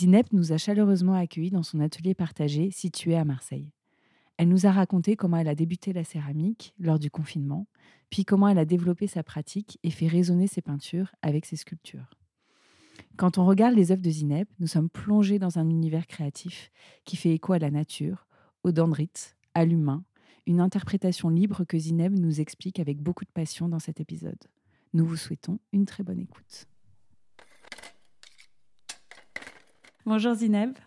Zineb nous a chaleureusement accueillis dans son atelier partagé situé à Marseille. Elle nous a raconté comment elle a débuté la céramique lors du confinement, puis comment elle a développé sa pratique et fait résonner ses peintures avec ses sculptures. Quand on regarde les œuvres de Zineb, nous sommes plongés dans un univers créatif qui fait écho à la nature, aux dendrites, à l'humain, une interprétation libre que Zineb nous explique avec beaucoup de passion dans cet épisode. Nous vous souhaitons une très bonne écoute. Bonjour Zineb.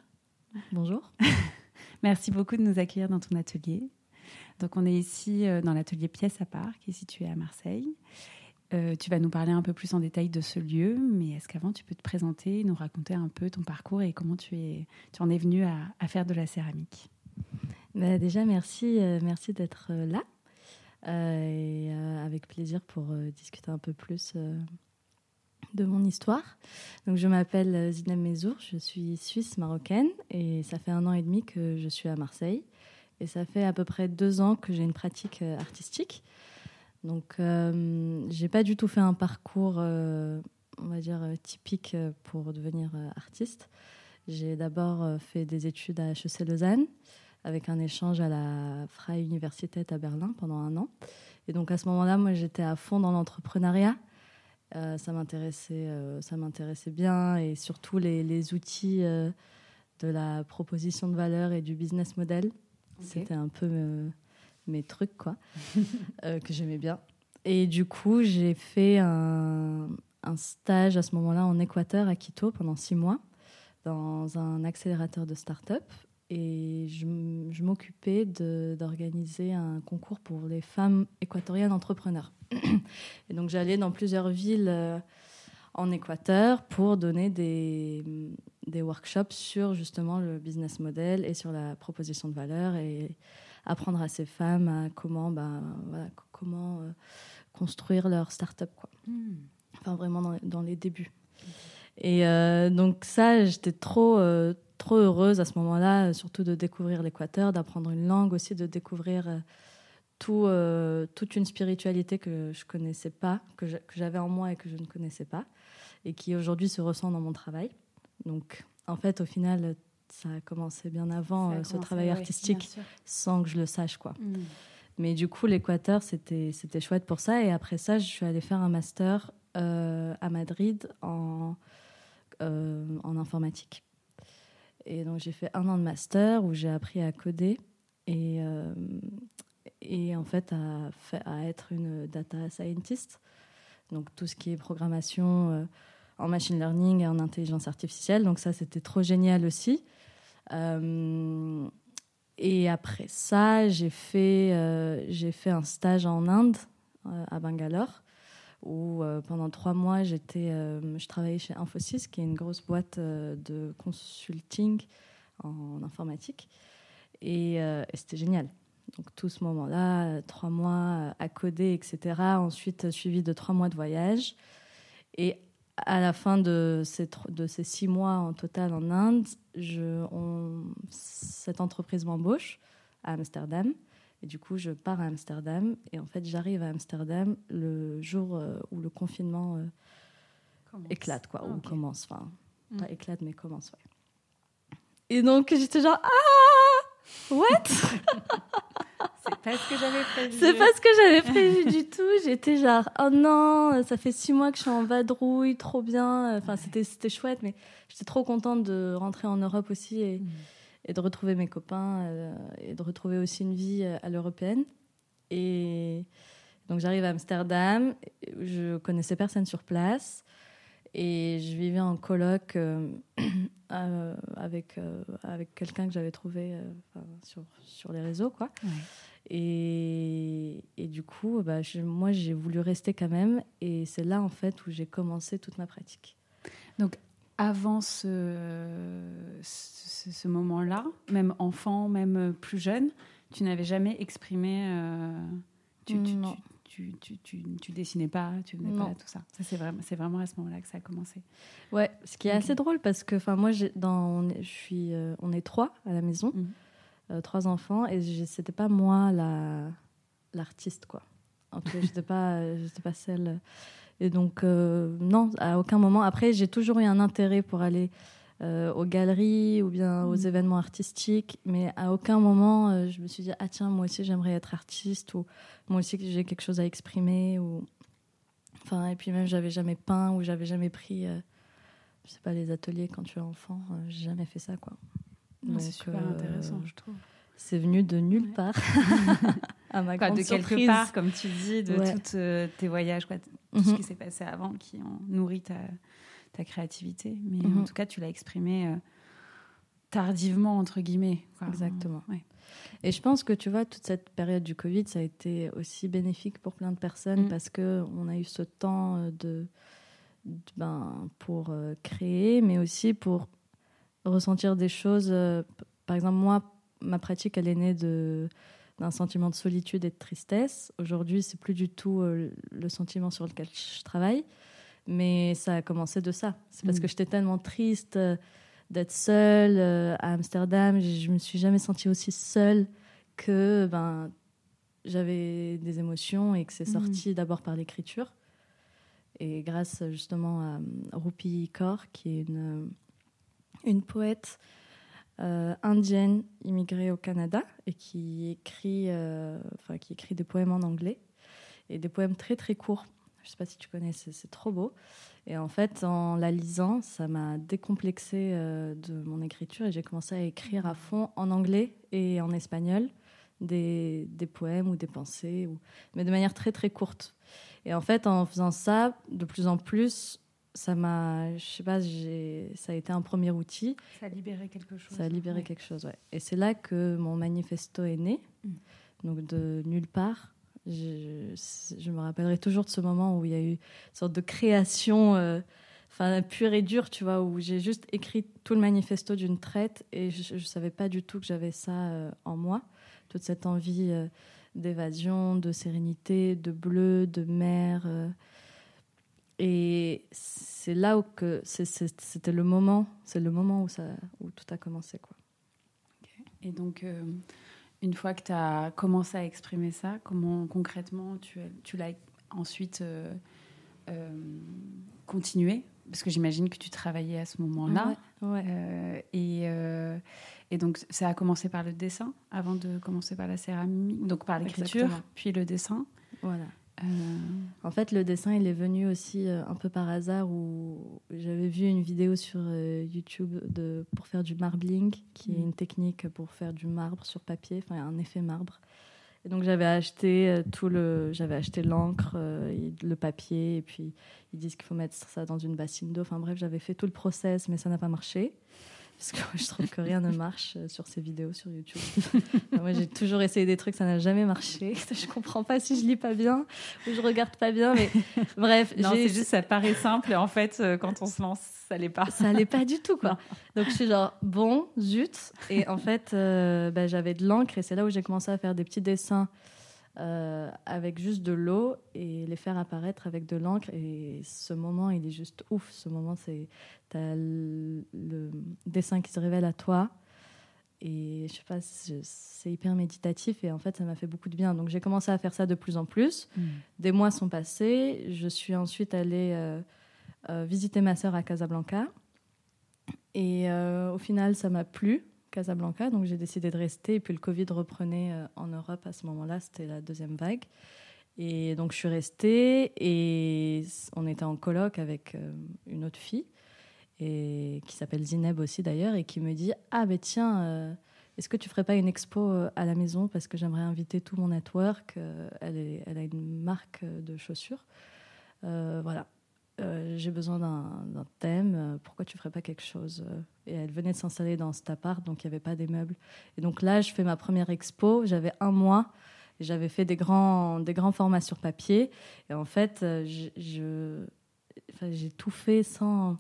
Bonjour. Merci beaucoup de nous accueillir dans ton atelier. Donc on est ici euh, dans l'atelier Pièce à part qui est situé à Marseille. Euh, tu vas nous parler un peu plus en détail de ce lieu, mais est-ce qu'avant tu peux te présenter, nous raconter un peu ton parcours et comment tu, es, tu en es venu à, faire de la céramique? Bah, Déjà, merci, euh, merci d'être là. et avec plaisir pour discuter un peu plus de mon histoire. Donc, je m'appelle Zina Mezour, je suis suisse marocaine et ça fait un an et demi que je suis à Marseille. Et ça fait à peu près deux ans que j'ai une pratique euh, artistique. Donc, euh, j'ai pas du tout fait un parcours, euh, on va dire, typique pour devenir artiste. J'ai d'abord fait des études à HEC Lausanne avec un échange à la Freie Universität à Berlin pendant un an. Et donc à ce moment-là, moi, j'étais à fond dans l'entrepreneuriat. Euh, ça m'intéressait, euh, ça m'intéressait bien et surtout les, les outils euh, de la proposition de valeur et du business model. C'était un peu mes trucs quoi, que j'aimais bien. Et du coup, j'ai fait un, un, stage à ce moment-là en Équateur, à Quito, pendant six mois, dans un accélérateur de start-up et je, m'occupais d'organiser un concours pour les femmes équatoriennes entrepreneurs. Et donc j'allais dans plusieurs villes euh, en Équateur pour donner des, des, workshops sur justement le business model et sur la proposition de valeur et apprendre à ces femmes à comment, bah, voilà, comment euh, construire leur start-up. Quoi. Hmm. Enfin, vraiment dans, dans les débuts. Et euh, donc ça, j'étais trop, trop heureuse à ce moment-là, euh, surtout de découvrir l'Équateur, d'apprendre une langue aussi, de découvrir euh, tout, euh, toute une spiritualité que je connaissais pas, que j'avais en moi et que je ne connaissais pas, et qui aujourd'hui se ressent dans mon travail. Donc, en fait, au final, ça a commencé bien avant ce travail artistique, sans que je le sache, quoi. Mm. Mais du coup, l'Équateur, c'était c'était chouette pour ça. Et après ça, je suis allée faire un master à Madrid en en informatique. Et donc j'ai fait un an de master où j'ai appris à coder et, euh, et en fait à, à, être une data scientist. Donc tout ce qui est programmation euh, en machine learning et en intelligence artificielle. Donc ça c'était trop génial aussi. Euh, et après ça, j'ai fait, j'ai fait un stage en Inde, à Bangalore où euh, pendant trois mois, j'étais, euh, je travaillais chez Infosys, qui est une grosse boîte euh, de consulting en, informatique. Et, c'était génial. Donc tout ce moment-là, trois mois à coder, etc. Ensuite, suivi de trois mois de voyage. Et à la fin de ces, six mois en total en Inde, cette entreprise m'embauche à Amsterdam. Et du coup, je pars à Amsterdam. Et en fait, j'arrive à Amsterdam le jour euh, où le confinement euh, éclate, quoi, ou commence. Enfin, mm. pas éclate, mais commence, ouais. Et donc, j'étais genre, ah What? C'est pas ce que j'avais prévu. C'est pas ce que j'avais prévu du tout. J'étais genre, oh non, ça fait six mois que je suis en vadrouille, trop bien. Enfin, c'était, c'était chouette, mais j'étais trop contente de rentrer en Europe aussi. Et, mm et de retrouver mes copains euh, et de retrouver aussi une vie euh, à l'européenne. Et donc j'arrive à Amsterdam, je connaissais personne sur place. Et je vivais en coloc avec, avec quelqu'un que j'avais trouvé sur, sur les réseaux. Quoi. Et, et, du coup, bah, moi, j'ai voulu rester quand même. Et c'est là, en fait, où j'ai commencé toute ma pratique. Donc, avant ce, ce, moment-là, même enfant, même plus jeune, tu n'avais jamais exprimé. Euh, tu, tu, tu, tu, tu, dessinais pas, tu venais pas, tout ça. ça c'est vraiment, c'est vraiment à ce moment-là que ça a commencé. Ouais, ce qui est assez drôle parce que, enfin, moi, dans, je suis, euh, on est trois à la maison, mhm. euh, trois enfants, et c'était pas moi la l'artiste, quoi. En tout cas, j'étais pas, j'étais pas celle. Et donc, euh, non, à aucun moment. Après, j'ai toujours eu un intérêt pour aller euh, aux galeries ou bien aux mm. événements artistiques, mais à aucun moment euh, je me suis dit ah tiens moi aussi j'aimerais être artiste ou moi aussi j'ai quelque chose à exprimer ou enfin et puis même j'avais jamais peint ou j'avais jamais pris je sais pas les ateliers quand tu es enfant j'ai jamais fait ça quoi. C'est super intéressant je trouve. C'est venu de nulle part. à ma grande de quelque part, comme tu dis, de tous tes voyages, quoi, tout ce mhm. qui s'est passé avant qui ont nourri ta, ta créativité. Mais mhm. en tout cas, tu l'as exprimé euh, tardivement, entre guillemets. Exactement. Et je pense que tu vois, toute cette période du Covid, ça a été aussi bénéfique pour plein de personnes mm. parce qu'on a eu ce temps euh, de, ben, pour euh, créer, mais aussi pour ressentir des choses. par exemple, moi, ma pratique, elle est née de d'un sentiment de solitude et de tristesse. Aujourd'hui, c'est plus du tout le sentiment sur lequel je travaille. Mais ça a commencé de ça. C'est parce mm. que j'étais tellement triste euh, d'être seule euh, à Amsterdam. Je me suis jamais sentie aussi seule que ben, j'avais des émotions et que c'est mm. sorti d'abord par l'écriture. Et grâce justement à Rupi Kaur, qui est une, une poète euh, indienne immigrée au Canada et qui écrit, enfin, qui écrit des poèmes en anglais et des poèmes très très courts je ne sais pas si tu connais, c'est trop beau. Et en fait, en la lisant, ça m'a décomplexé euh, de mon écriture et j'ai commencé à écrire à fond en anglais et en espagnol des, des poèmes ou des pensées, mais de manière très très courte. Et en fait, en faisant ça, de plus en plus, ça m'a, je sais pas, ça a été un premier outil. Ça a libéré quelque chose. Ça a libéré quelque chose, ouais. Et c'est là que mon manifesto est né, mm. donc de nulle part je, me rappellerai toujours de ce moment où il y a eu une sorte de création, euh, enfin pure et dure, tu vois, où j'ai juste écrit tout le manifesto d'une traite et je ne savais pas du tout que j'avais ça euh, en moi, toute cette envie euh, d'évasion, de sérénité, de bleu, de mer. Et c'est là où que c'était le moment, c'est le moment où ça, où tout a commencé, quoi. Et donc une fois que tu as commencé à exprimer ça, comment concrètement tu, tu l'as ensuite euh, euh, continué? Parce que j'imagine que tu travaillais à ce moment-là. Euh, et, et, donc, ça a commencé par le dessin avant de commencer par la céramique, donc par l'écriture, puis le dessin. Voilà. Euh, en fait, le dessin, il est venu aussi euh, un peu par hasard où j'avais vu une vidéo sur euh, YouTube de, pour faire du marbling, qui est mm. une technique pour faire du marbre sur papier, enfin un effet marbre. Et donc j'avais acheté tout le, j'avais acheté l'encre, le papier, et puis ils disent qu'il faut mettre ça dans une bassine d'eau. Enfin bref, j'avais fait tout le process, mais ça n'a pas marché. Parce que je trouve que rien ne marche euh, sur ces vidéos sur YouTube. moi, j'ai toujours essayé des trucs, ça n'a jamais marché. Je comprends pas si je lis pas bien ou je regarde pas bien, mais bref. Non, c'est juste ça paraît simple et en fait, euh, quand on se lance, ça l'est pas. Ça l'est pas du tout, quoi. Donc je suis genre bon, zut. Et en fait, euh, bah, j'avais de l'encre et c'est là où j'ai commencé à faire des petits dessins euh, avec juste de l'eau et les faire apparaître avec de l'encre. Et ce moment, il est juste ouf. Ce moment, c'est as le, dessin qui se révèle à toi. Et je sais pas, c'est hyper méditatif et en fait, ça m'a fait beaucoup de bien. Donc j'ai commencé à faire ça de plus en plus. Mm. Des mois sont passés. Je suis ensuite allée euh, euh, visiter ma sœur à Casablanca. Et au final, ça m'a plu. Casablanca, donc j'ai décidé de rester. Et puis le Covid reprenait euh, en Europe à ce moment-là, c'était la deuxième vague. Et donc je suis restée. Et on était en colloque avec euh, une autre fille. Et qui s'appelle Zineb aussi d'ailleurs. Et qui me dit ah ben tiens euh, est-ce que tu ferais pas une expo à la maison? Parce que j'aimerais inviter tout mon network. Elle, elle a une marque de chaussures voilà euh, j'ai besoin d'un thème, euh, pourquoi tu ferais pas quelque chose Et elle venait de s'installer dans cet appart, donc il n'y avait pas des meubles. Et donc là, je fais ma première expo, j'avais un mois, j'avais fait des grands, des grands formats sur papier. Et en fait, j'ai tout fait sans,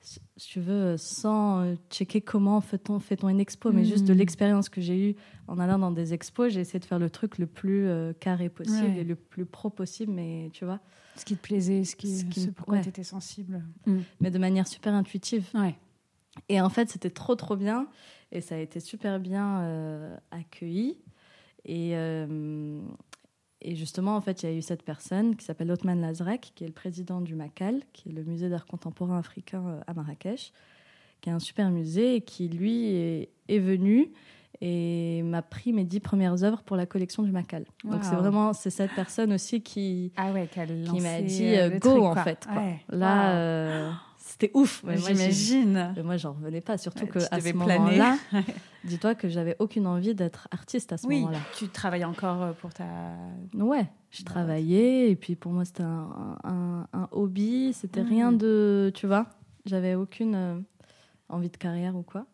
si tu veux, sans checker comment fait-on fait une expo, mais juste de hmm. l'expérience que j'ai eue en allant dans des expos, j'ai essayé de faire le truc le plus carré possible et le plus pro possible, mais tu vois. Ce qui te plaisait, ce, qui, ce, pourquoi tu étais sensible. Mm. Mais de manière super intuitive. Et en fait, c'était trop, trop bien. Et ça a été super bien euh, accueilli. Et, euh, et justement, en fait, il y a eu cette personne qui s'appelle Othman Lazrek, qui est le président du MACAL, qui est le musée d'art contemporain africain euh, à Marrakech, qui est un super musée et qui, lui, est, est venu et m'a pris mes dix premières œuvres pour la collection du Macal. Donc c'est vraiment c'est cette personne aussi qui ah ouais, qui m'a dit euh, euh, go en fait. Là euh, c'était ouf. J'imagine. Moi j'en revenais pas, surtout que à ce moment-là, dis-toi que j'avais aucune envie d'être artiste à ce moment-là. Tu travaillais encore pour ta. Ouais, je travaillais et puis pour moi c'était un, un, hobby, c'était mmh. rien de, tu vois, j'avais aucune envie de carrière ou quoi.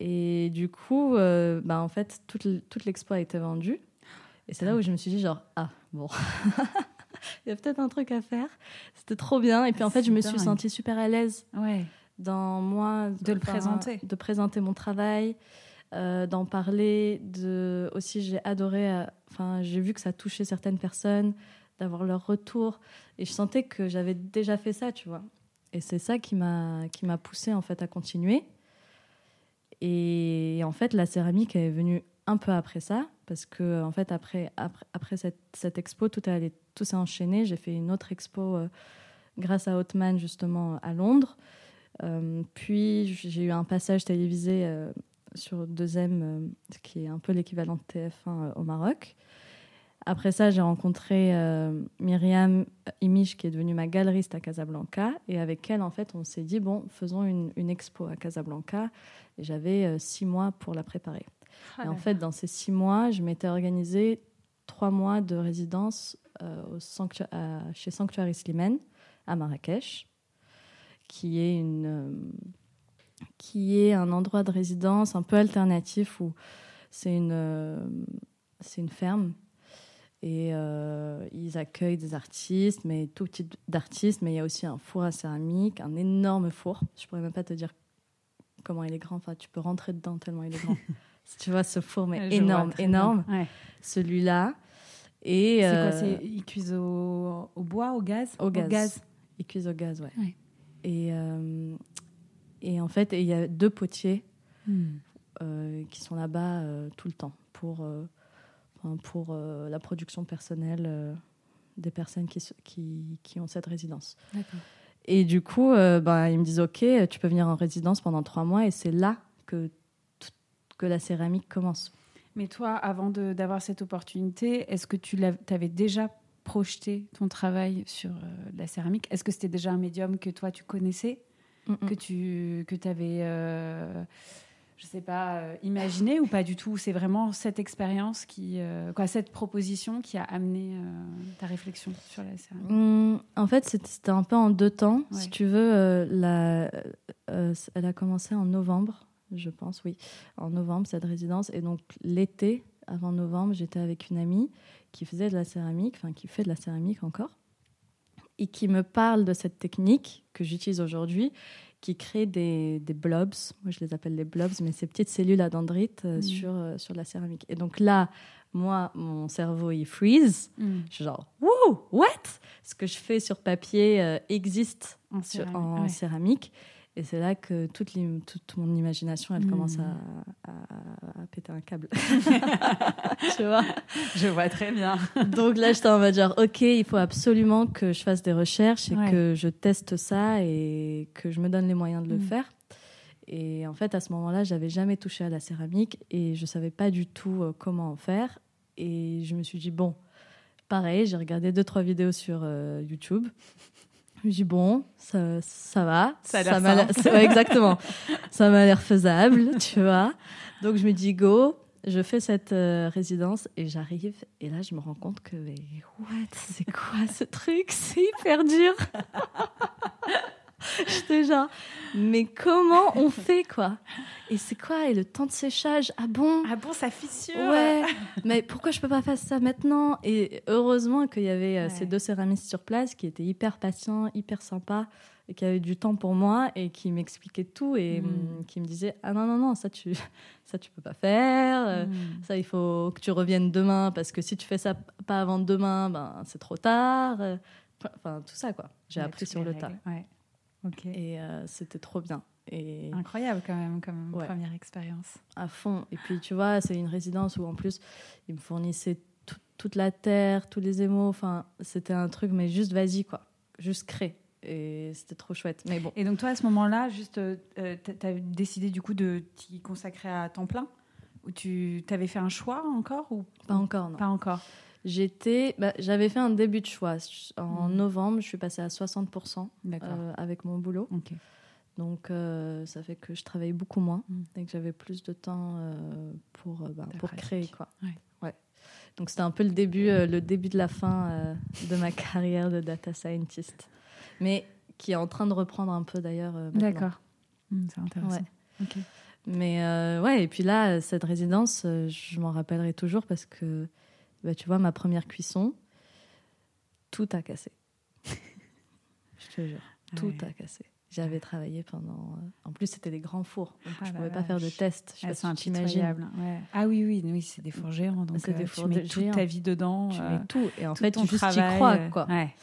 Et du coup, euh, bah, en fait, toute, toute l'expo a été vendue. Et c'est là où je me suis dit, genre, ah, bon, il y a peut-être un truc à faire. C'était trop bien. Et puis, en fait, je me suis sentie super à l'aise ouais. dans moi. De le présenter. De présenter mon travail, euh, d'en parler. De... Aussi, j'ai adoré, euh, enfin, j'ai vu que ça touchait certaines personnes, d'avoir leur retour. Et je sentais que j'avais déjà fait ça, tu vois. Et c'est ça qui m'a poussée, en fait, à continuer. Et en fait, la céramique est venue un peu après ça, parce que en fait, après, après, après cette, cette, expo, tout, allé, tout s'est enchaîné. J'ai fait une autre expo euh, grâce à Hotman, justement, à Londres. Euh, puis, j'ai eu un passage télévisé euh, sur 2M, qui est un peu l'équivalent de TF1 au Maroc. Après ça, j'ai rencontré Myriam Imish, qui est devenue ma galeriste à Casablanca. Et avec elle, en fait, on s'est dit, bon, faisons une, une expo à Casablanca. Et j'avais euh, six mois pour la préparer. Ah et en fait, dans ces six mois, je m'étais organisé trois mois de résidence euh, au chez Sanctuary Slimane à Marrakech, qui est, une, euh, qui est un endroit de résidence un peu alternatif où c'est une, c'est une ferme et ils accueillent des artistes, mais tout type d'artistes, mais il y a aussi un four à céramique, un énorme four. Je pourrais même pas te dire comment il est grand. Enfin, tu peux rentrer dedans tellement il est grand. tu vois ce four, mais énorme, énorme. Celui-là. Et c'est quoi euh, Ils cuisent au, bois, au gaz? Au gaz. Ils cuisent au gaz, ouais. Et, euh, et en fait, il y a deux potiers hmm. euh, qui sont là-bas tout le temps pour, pour la production personnelle des personnes qui, qui, qui ont cette résidence. D'accord. Et du coup, euh, bah, ils me disent OK, tu peux venir en résidence pendant trois mois. Et c'est là que, que la céramique commence. Mais toi, avant d'avoir cette opportunité, est-ce que tu avais déjà projeté ton travail sur euh, la céramique? Est-ce que c'était déjà un médium que toi, tu connaissais? Que tu que avais. Euh, je sais pas, euh, imaginer ou pas du tout? C'est vraiment cette expérience qui, euh, quoi, cette proposition qui a amené ta réflexion sur la céramique? Mmh, En fait, c'était un peu en deux temps. Si tu veux, la, elle a commencé en novembre, je pense, oui, en novembre, cette résidence. Et donc, l'été, avant novembre, j'étais avec une amie qui faisait de la céramique, enfin, qui fait de la céramique encore, et qui me parle de cette technique que j'utilise aujourd'hui qui créent des, des, blobs. Moi, je les appelle les blobs, mais ces petites cellules à dendrites euh, mm. sur, euh, sur la céramique. Et donc là, moi, mon cerveau, il freeze. Mm. Je suis genre, wouh, what? Ce que je fais sur papier euh, existe en, en céramique. Et c'est là que toute, toute, mon imagination, elle commence à, à, péter un câble. tu vois? Je vois très bien. Donc là, j'étais en mode genre, OK, il faut absolument que je fasse des recherches et que je teste ça et que je me donne les moyens de le mm. faire. Et en fait, à ce moment-là, j'avais jamais touché à la céramique et je savais pas du tout euh, comment en faire. Et je me suis dit, bon, pareil, j'ai regardé deux, trois vidéos sur euh, YouTube. Je me dis bon, ça, ça va. Ça a l'air Exactement. ça m'a l'air faisable, tu vois. Donc je me dis go. je fais cette euh, résidence et j'arrive et là je me rends compte que mais what? C'est quoi ce truc? C'est hyper dur j'étais genre mais comment on fait quoi? Et c'est quoi et le temps de séchage? Ah bon? Ah bon ça fissure ouais mais pourquoi je peux pas faire ça maintenant? Et heureusement qu'il y avait euh, Ouais. ces deux céramistes sur place qui étaient hyper patients hyper sympas et qui avaient du temps pour moi et qui m'expliquaient tout et Mm. hum, qui me disaient ah non non non ça tu ça tu peux pas faire euh, Mm. ça il faut que tu reviennes demain parce que si tu fais ça pas avant demain ben c'est trop tard Euh, enfin tout ça quoi j'ai appris sur le tas. Ouais. Et euh, c'était trop bien. Et Incroyable quand même comme Ouais. première expérience. à fond. Et puis tu vois c'est une résidence où en plus ils me fournissaient tout- toute la terre tous les émaux. Enfin c'était un truc mais juste vas-y quoi. Juste crée. Et c'était trop chouette. Mais bon. Et donc toi à ce moment-là, juste, euh, tu as décidé du coup de t'y consacrer à temps plein? Ou tu avais fait un choix encore ou pas encore non. Pas encore J'étais, bah, j'avais fait un début de choix. En Mhm. novembre, je suis passée à 60% D'accord. euh, avec mon boulot. Donc, euh, ça fait que je travaillais beaucoup moins Mhm. et que j'avais plus de temps euh, pour, bah, pour créer. Quoi. Ouais. Ouais. Donc, c'était un peu le début, le début de la fin de ma carrière de data scientist. Mais qui est en train de reprendre un peu d'ailleurs. D'accord. Hmm, c'est intéressant. Ouais. Mais ouais, et puis là, cette résidence, je m'en rappellerai toujours parce que, bah, tu vois, ma première cuisson, tout a cassé. je te jure, tout Ouais. a cassé. J'avais travaillé pendant. euh, En plus, c'était des grands fours. Donc Ah je la pouvais pas faire de tests. Je sais Elles pas si tu. Ouais. Ah oui, oui, oui c'est des fours géants. Donc C'est des euh, fours tu mets de toute géants. ta vie dedans. Tu euh, mets tout. Et en tout fait, ton tu juste y crois, euh, quoi. Ouais.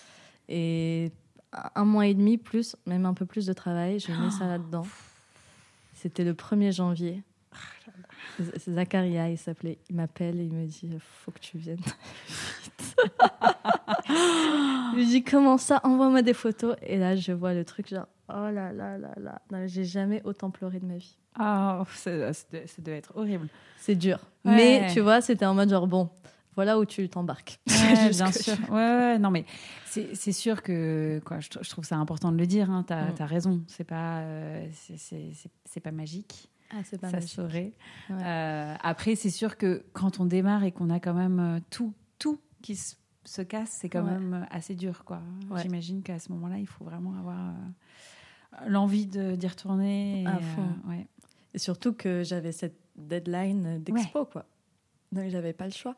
Et un mois et demi plus, même un peu plus de travail, j'ai mis ça là-dedans. C'était le 1er janvier. Z- Zacharia, il s'appelait, il m'appelle et il me dit faut que tu viennes vite. je lui dis comment ça? Envoie-moi des photos. Et là, je vois le truc genre oh là là là là. Non, J'ai jamais autant pleuré de ma vie. Ah, ça, ça devait- ça devait être horrible. C'est dur. Ouais. Mais tu vois, c'était en mode genre bon, voilà où tu t'embarques. Ouais, bien sûr. Ouais, ouais, non, mais c'est c'est sûr que quoi, je, je trouve ça important de le dire. Hein, T'as Mm. as raison. C'est pas, euh, c'est- c'est c'est- c'est pas magique. Ah, pas ça saurait. Ouais. Euh, après, c'est sûr que quand on démarre et qu'on a quand même euh, tout, tout qui se, se casse, c'est quand Ouais. même euh, assez dur, quoi. Ouais. J'imagine qu'à ce moment-là, il faut vraiment avoir euh, l'envie d'y retourner. et, À fond. euh, ouais. Et surtout que j'avais cette deadline d'expo, quoi. Donc j'avais pas le choix.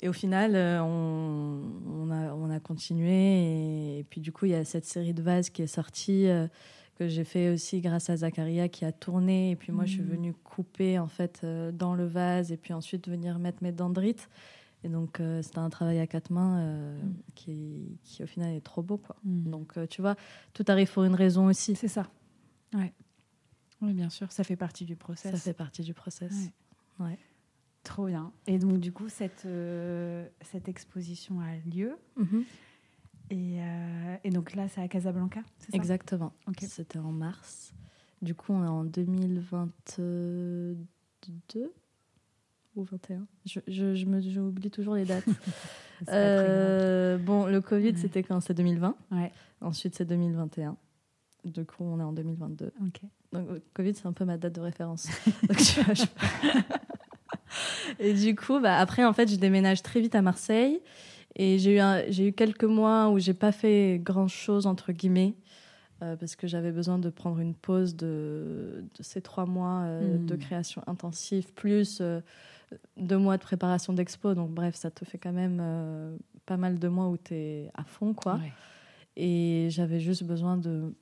Et au final, on, on a, on a continué. Et, et puis du coup, il y a cette série de vases qui est sortie, que j'ai fait aussi grâce à Zacharia qui a tourné. Et puis moi, je suis Mhm. venue couper en fait euh, dans le vase et puis ensuite venir mettre mes dendrites. Et donc, euh, c'était un travail à quatre mains euh, Mhm. qui, qui, au final, est trop beau, quoi. Mm. Donc, euh, tu vois, tout arrive pour une raison aussi. C'est ça. Ouais. Oui, bien sûr, ça fait partie du process. Ça fait partie du process. Ouais. Ouais. Trop bien. Et donc, du coup, cette, cette exposition a lieu. Mhm. Et, euh, et donc là, c'est à Casablanca, c'est ça? Exactement. C'était en mars. Du coup, on est en 2022 ou 21. Je, je, je me, j'oublie toujours les dates. Euh, bon, le Covid, Ouais. c'était quand? C'est 2020. grave. Ouais, Ensuite, c'est 2021. Du coup, on est en 2022. ok. Donc, le Covid, c'est un peu ma date de référence. Donc, je- Et du coup, bah, après, en fait, je déménage très vite à Marseille. Et j'ai eu, un- j'ai eu quelques mois où j'ai pas fait grand chose, entre guillemets, euh, parce que j'avais besoin de prendre une pause de, de ces trois mois euh, Mm. de création intensive, plus euh, deux mois de préparation d'expo. Donc, bref, ça te fait quand même pas mal de mois où tu es à fond, quoi. Ouais. Et j'avais juste besoin de,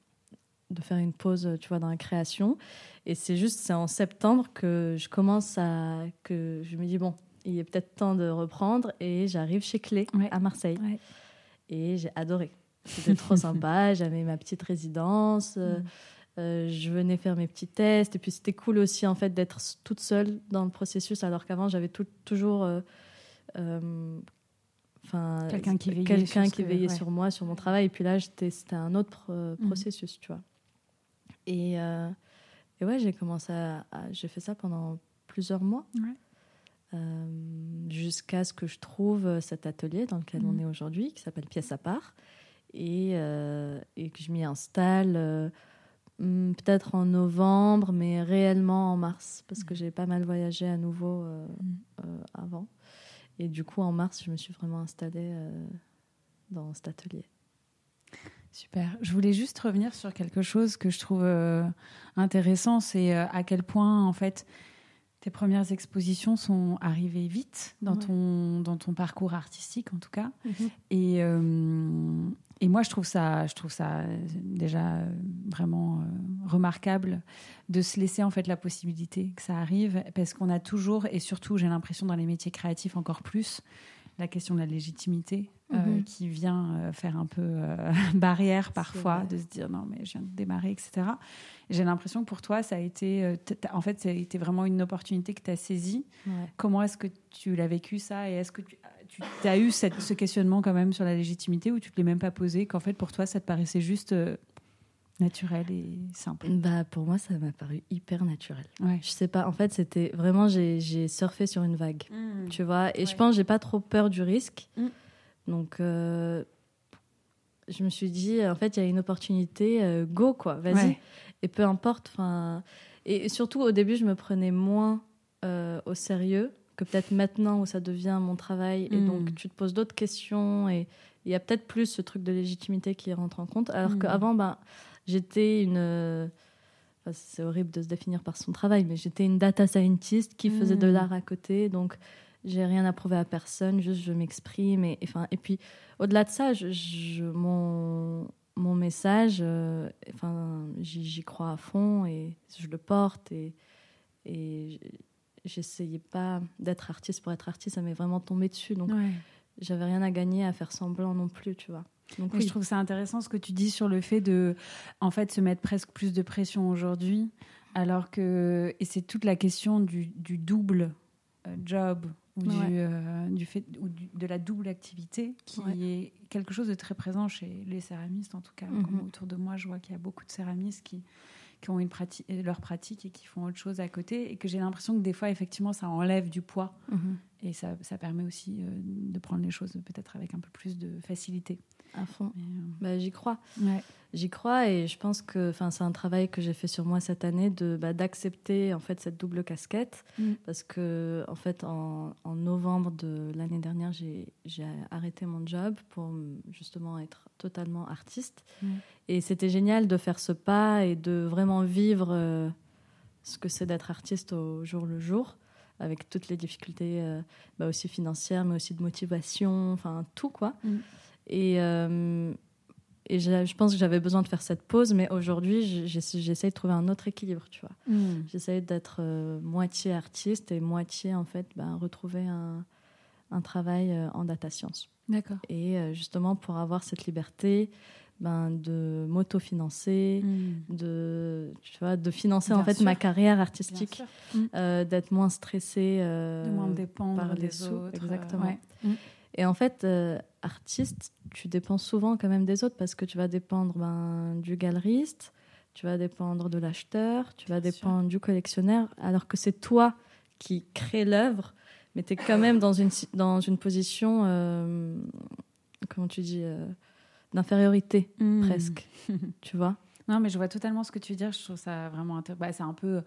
de faire une pause, tu vois, dans la création. Et c'est juste, c'est en septembre que je commence à. que je me dis, bon, il est peut-être temps de reprendre. Et j'arrive chez Clé, Ouais. à Marseille. Ouais. Et j'ai adoré. C'était trop sympa. J'avais ma petite résidence. euh, Mm. euh, je venais faire mes petits tests. Et puis c'était cool aussi, en fait, d'être toute seule dans le processus, alors qu'avant, j'avais toujours. euh, euh, Quelqu'un qui veillait qui que- veillait ouais. sur moi, sur mon travail. Et puis là, c'était un autre Mhm. processus, tu vois. Et, et ouais, j'ai commencé à, à- J'ai fait ça pendant plusieurs mois. Ouais. Euh, jusqu'à ce que je trouve cet atelier dans lequel on Mhm. est aujourd'hui, qui s'appelle Pièce à part, et, euh, et que je m'y installe euh, Hmm, peut-être en novembre, mais réellement en mars, parce que j'ai pas mal voyagé à nouveau euh, euh, avant. Et du coup, en mars, je me suis vraiment installée euh, dans cet atelier. Super. Je voulais juste revenir sur quelque chose que je trouve intéressant, c'est à quel point en fait tes premières expositions sont arrivées vite dans Ouais. ton dans ton parcours artistique en tout cas. Et euh, et moi je trouve ça je trouve ça euh, déjà euh, vraiment remarquable de se laisser en fait la possibilité que ça arrive parce qu'on a toujours et surtout j'ai l'impression dans les métiers créatifs encore plus la question de la légitimité euh, Mhm. qui vient euh, faire un peu euh, barrière parfois de se dire non mais je viens de démarrer etc j'ai l'impression que pour toi ça a été en fait ça a été vraiment une opportunité que tu as saisie Ouais. comment est-ce que tu l'as vécu ça? Et est-ce que tu, tu as eu cette- ce questionnement quand même sur la légitimité ou tu te l'es même pas posé qu'en fait pour toi ça te paraissait juste naturel et simple Bah, pour moi, ça m'a paru hyper naturel. ouais Je sais pas, en fait, c'était vraiment, j'ai surfé sur une vague. tu vois. Et je pense j'ai pas trop peur du risque. Mm. Donc, euh, je me suis dit, en fait, il y a une opportunité, euh, go, quoi, vas-y. Ouais. Et peu importe. Enfin, et surtout, au début, je me prenais moins euh, au sérieux que peut-être maintenant où ça devient mon travail. Et donc, tu te poses d'autres questions et il y a peut-être plus ce truc de légitimité qui rentre en compte. Alors qu'avant, ben, j'étais une. euh, enfin, c'est horrible de se définir par son travail, mais j'étais une data scientist qui faisait de Mm. l'art à côté. Donc, j'ai rien à prouver à personne, juste je m'exprime. Et, enfin, et puis, au-delà de ça, je, je- mon, mon message, euh, enfin, j'y j'y crois à fond et je le porte. Et, et j'essayais pas d'être artiste pour être artiste, ça m'est vraiment tombé dessus. Donc, Ouais. j'avais rien à gagner à faire semblant non plus, tu vois. Donc, oui. je trouve ça intéressant ce que tu dis sur le fait de, en fait, se mettre presque plus de pression aujourd'hui, alors que et c'est toute la question du, du double euh, job ou Ouais. du, euh, du fait ou du- de la double activité qui Ouais. est quelque chose de très présent chez les céramistes en tout cas. Mhm. Comme autour de moi, je vois qu'il y a beaucoup de céramistes qui qui ont une pratique, leur pratique et qui font autre chose à côté et que j'ai l'impression que des fois effectivement ça enlève du poids Mhm. et ça, ça permet aussi euh, de prendre les choses peut-être avec un peu plus de facilité. À fond. Euh, Bah, j'y crois. ouais. J'y crois et je pense que c'est un travail que j'ai fait sur moi cette année de bah, d'accepter en fait cette double casquette Mm. parce que en fait en, en novembre de l'année dernière j'ai j'ai arrêté mon job pour justement être totalement artiste Mm. et c'était génial de faire ce pas et de vraiment vivre euh, ce que c'est d'être artiste au jour le jour avec toutes les difficultés euh, bah, aussi financières mais aussi de motivation enfin tout quoi Mm. Et euh, et je pense que j'avais besoin de faire cette pause, mais aujourd'hui, j- j'essa- j'essaie de trouver un autre équilibre, tu vois. Mm. J'essaie d'être euh, moitié artiste et moitié, en fait, ben, retrouver un, un travail euh, en data science. D'accord. Et justement, pour avoir cette liberté ben, de m'autofinancer, Mm. de, tu vois, de financer, Bien en fait, sûr. ma carrière artistique. Mm. euh, d'être moins stressée. euh, de moins dépendre par des les sous, autres. exactement. ouais. Mm. Et en fait, euh, artiste, tu dépends souvent quand même des autres parce que tu vas dépendre ben, du galeriste, tu vas dépendre de l'acheteur, tu vas Bien sûr. dépendre du collectionneur, alors que c'est toi qui crée l'œuvre, mais tu es quand même dans une, dans une position, euh, comment tu dis, euh, d'infériorité Mm. presque, tu vois? Non, mais je vois totalement ce que tu veux dire. Je trouve ça vraiment intéressant. Bah, c'est un peu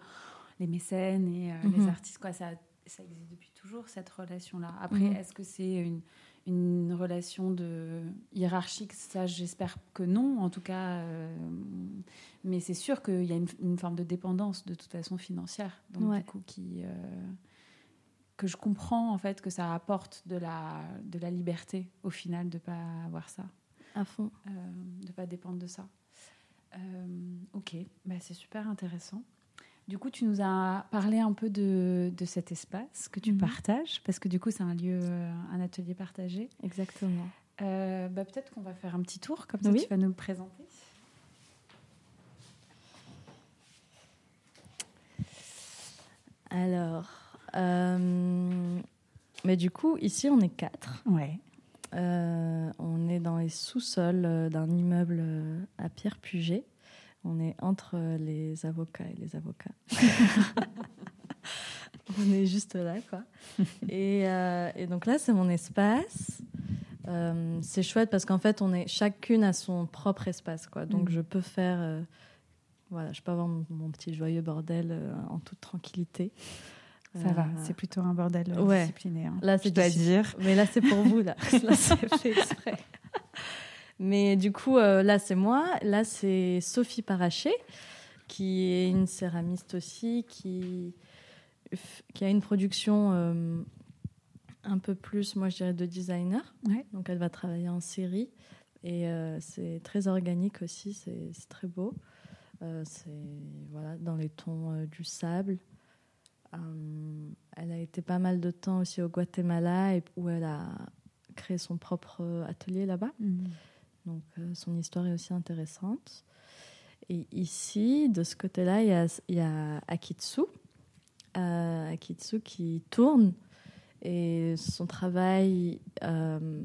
les mécènes et euh, les Mhm. artistes. Quoi. Ça, ça existe depuis toujours, cette relation-là. Après, Mhm. est-ce que c'est une, une relation de hiérarchique? Ça, j'espère que non, en tout cas. euh, mais c'est sûr qu'il y a une, une forme de dépendance, de toute façon, financière. Donc, Ouais. du coup, qui... euh, que je comprends en fait que ça apporte de la, de la liberté au final de pas avoir ça À fond. euh, de pas dépendre de ça. Ok, bah, c'est super intéressant. Du coup, tu nous as parlé un peu de, de cet espace que tu Mhm. partages, parce que du coup, c'est un lieu, euh, un atelier partagé. Exactement. Euh, bah, Peut-être qu'on va faire un petit tour, comme ça Oui. tu vas nous le présenter. Alors, euh, mais du coup, ici, on est quatre. Ouais. Euh, on est dans les sous-sols d'un immeuble à Pierre Puget. On est entre les avocats et les avocats. on est juste là, quoi. Et, euh, et donc là, c'est mon espace. Euh, c'est chouette parce qu'en fait, on est chacune à son propre espace, quoi. Donc Mhm. je peux faire, euh, voilà, je peux avoir mon, petit joyeux bordel en toute tranquillité. Ça va, c'est plutôt un bordel discipliné. Hein, là, c'est dois dire. Mais là, c'est pour vous. Là, là c'est fait exprès. Mais du coup, là, c'est moi. Là, c'est Sophie Paraché, qui est une céramiste aussi, qui, qui a une production un peu plus, moi je dirais, de designer. Donc elle va travailler en série. Et euh, c'est très organique aussi, c'est très beau. Euh, c'est voilà, dans les tons euh, du sable. elle a été pas mal de temps aussi au Guatemala et, où elle a créé son propre atelier là-bas. Mhm. Donc son histoire est aussi intéressante. Et ici, de ce côté-là, il y a, y a Akitsu. Akitsu qui tourne et son travail euh,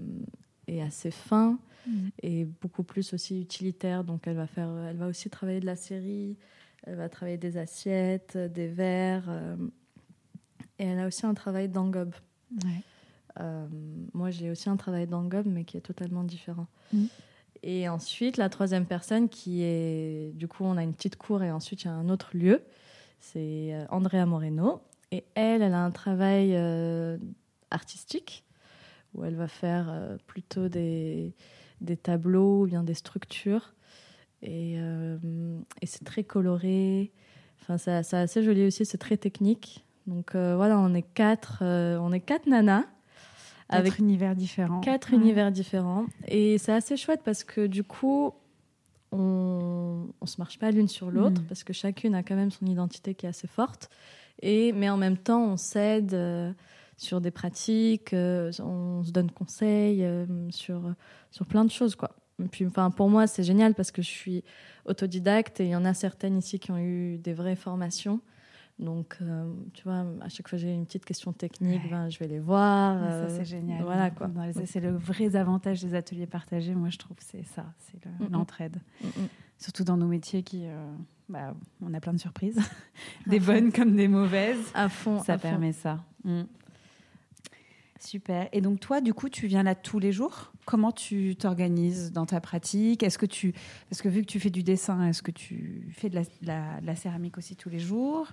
est assez fin mm. et beaucoup plus aussi utilitaire. Donc elle va faire, elle va aussi travailler de la série, elle va travailler des assiettes, des verres, euh, et elle a aussi un travail d'engobe. Euh, moi, j'ai aussi un travail d'engobe, mais qui est totalement différent. Mm. Et ensuite, la troisième personne qui est, du coup, on a une petite cour et ensuite il y a un autre lieu, c'est Andrea Moreno. Et elle, elle a un travail euh, artistique où elle va faire euh, plutôt des, des, tableaux ou bien des structures. Et, euh, et c'est très coloré. Enfin, c'est assez joli aussi, c'est très technique. Donc voilà, on est quatre, on est quatre nanas. Quatre avec univers différents. Quatre univers différents. Et c'est assez chouette parce que du coup, on ne se marche pas l'une sur l'autre mm. parce que chacune a quand même son identité qui est assez forte. Et, mais en même temps, on s'aide euh, sur des pratiques, euh, on se donne conseil euh, sur, sur plein de choses. Quoi. Et puis, enfin, pour moi, c'est génial parce que je suis autodidacte et il y en a certaines ici qui ont eu des vraies formations. Donc, tu vois, à chaque fois j'ai une petite question technique, ben, je vais les voir. ça, c'est génial. Voilà, quoi. C'est le vrai avantage des ateliers partagés, moi, je trouve, c'est ça, c'est l'entraide. Surtout dans nos métiers qui, bah, on a plein de surprises, des bonnes comme des mauvaises. À fond. Ça permet ça. Mm. Super. Et donc toi, du coup, tu viens là tous les jours. Comment tu t'organises dans ta pratique? Est-ce que tu, parce que vu que tu fais du dessin, est-ce que tu fais de la, céramique aussi tous les jours?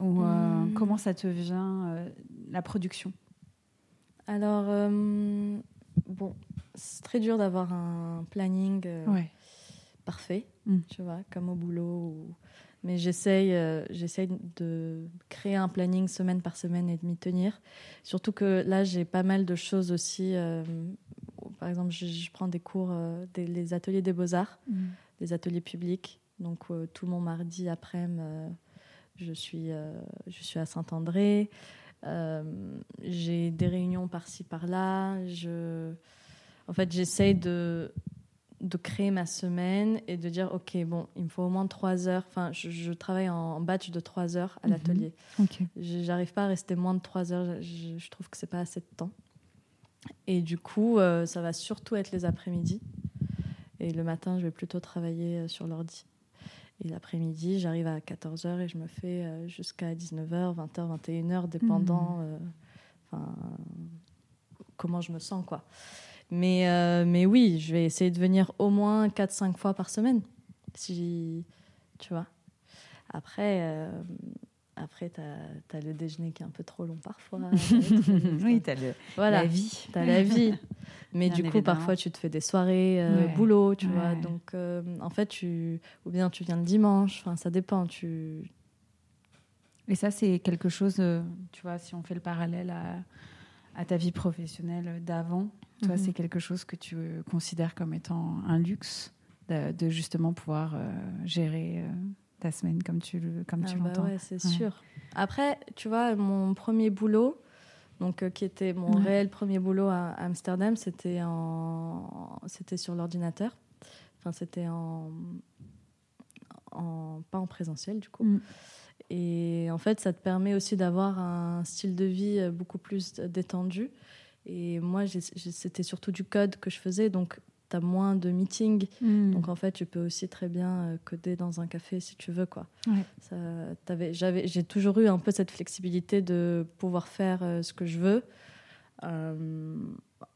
Ou euh, mm. comment ça te vient euh, la production? Alors euh, bon, c'est très dur d'avoir un planning. Ouais parfait, mm. tu vois, comme au boulot. Mais j'essaye, euh, j'essaye de créer un planning semaine par semaine et de m'y tenir. Surtout que là, j'ai pas mal de choses aussi. Euh, par exemple, je, prends des cours, euh, des, les ateliers des beaux-arts, mm. des ateliers publics. Donc, tout mon mardi après-midi, je, suis, je suis à Saint-André. j'ai des réunions par-ci, par-là. Je... En fait, j'essaye de de créer ma semaine et de dire ok bon il me faut au moins trois heures. Enfin je, travaille en batch de trois heures à mhm. l'atelier. J'arrive pas à rester moins de trois heures. Je, trouve que c'est pas assez de temps. Et du coup euh, ça va surtout être les après-midi. Et le matin je vais plutôt travailler euh, sur l'ordi et l'après-midi j'arrive à 14h et je me fais euh, jusqu'à 19h 20h 21h dépendant mhm. comment je me sens quoi mais, euh, mais oui, je vais essayer de venir au moins 4-5 fois par semaine. Si, tu vois. Après, euh, après tu as, le déjeuner qui est un peu trop long parfois. oui, tu as voilà, la vie. Tu as la vie. Mais du coup, parfois, tu te fais des soirées euh, boulot, tu vois. Donc, en fait, tu... ou bien tu viens le dimanche. Enfin, ça dépend. Tu... Et ça, c'est quelque chose, tu vois, si on fait le parallèle à, à ta vie professionnelle d'avant, toi, mhm. c'est quelque chose que tu considères comme étant un luxe de, justement pouvoir euh, gérer euh, ta semaine comme tu, comme ah tu bah l'entends. c'est sûr. Après, tu vois, mon premier boulot, donc euh, qui était mon réel premier boulot à Amsterdam, c'était en, c'était sur l'ordinateur. Enfin, c'était en, en, pas en présentiel du coup. Mm. Et en fait, ça te permet aussi d'avoir un style de vie beaucoup plus détendu et moi, c'était surtout du code que je faisais, donc tu as moins de meetings. Hmm. Donc en fait, tu peux aussi très bien euh, coder dans un café si tu veux. quoi. J'ai toujours eu un peu cette flexibilité de pouvoir faire euh, ce que je veux. Euh,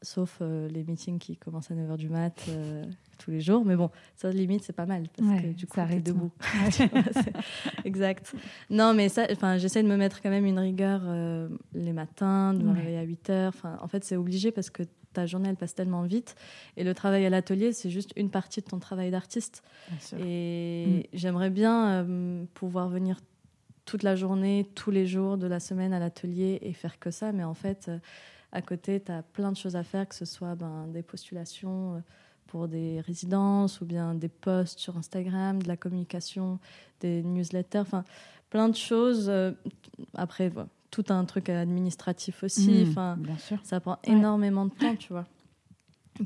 sauf euh, les meetings qui commencent à 9h du mat euh, tous les jours. Mais bon, ça limite, c'est pas mal parce que du coup, t'es debout. exact. Non, mais ça, enfin, j'essaie de me mettre quand même une rigueur les matins, de me Ouais. réveiller à 8h. Enfin, en fait, c'est obligé parce que ta journée, elle passe tellement vite. Et le travail à l'atelier, c'est juste une partie de ton travail d'artiste. Et j'aimerais bien euh, pouvoir venir toute la journée, tous les jours de la semaine à l'atelier et faire que ça. Mais en fait, euh, à côté, tu as plein de choses à faire, que ce soit ben, des postulations euh, pour des résidences ou bien des posts sur Instagram, de la communication, des newsletters, enfin plein de choses. Après, voilà, tout un truc administratif aussi. Mmh, Enfin, bien sûr. ça prend Ouais. énormément de temps, tu vois.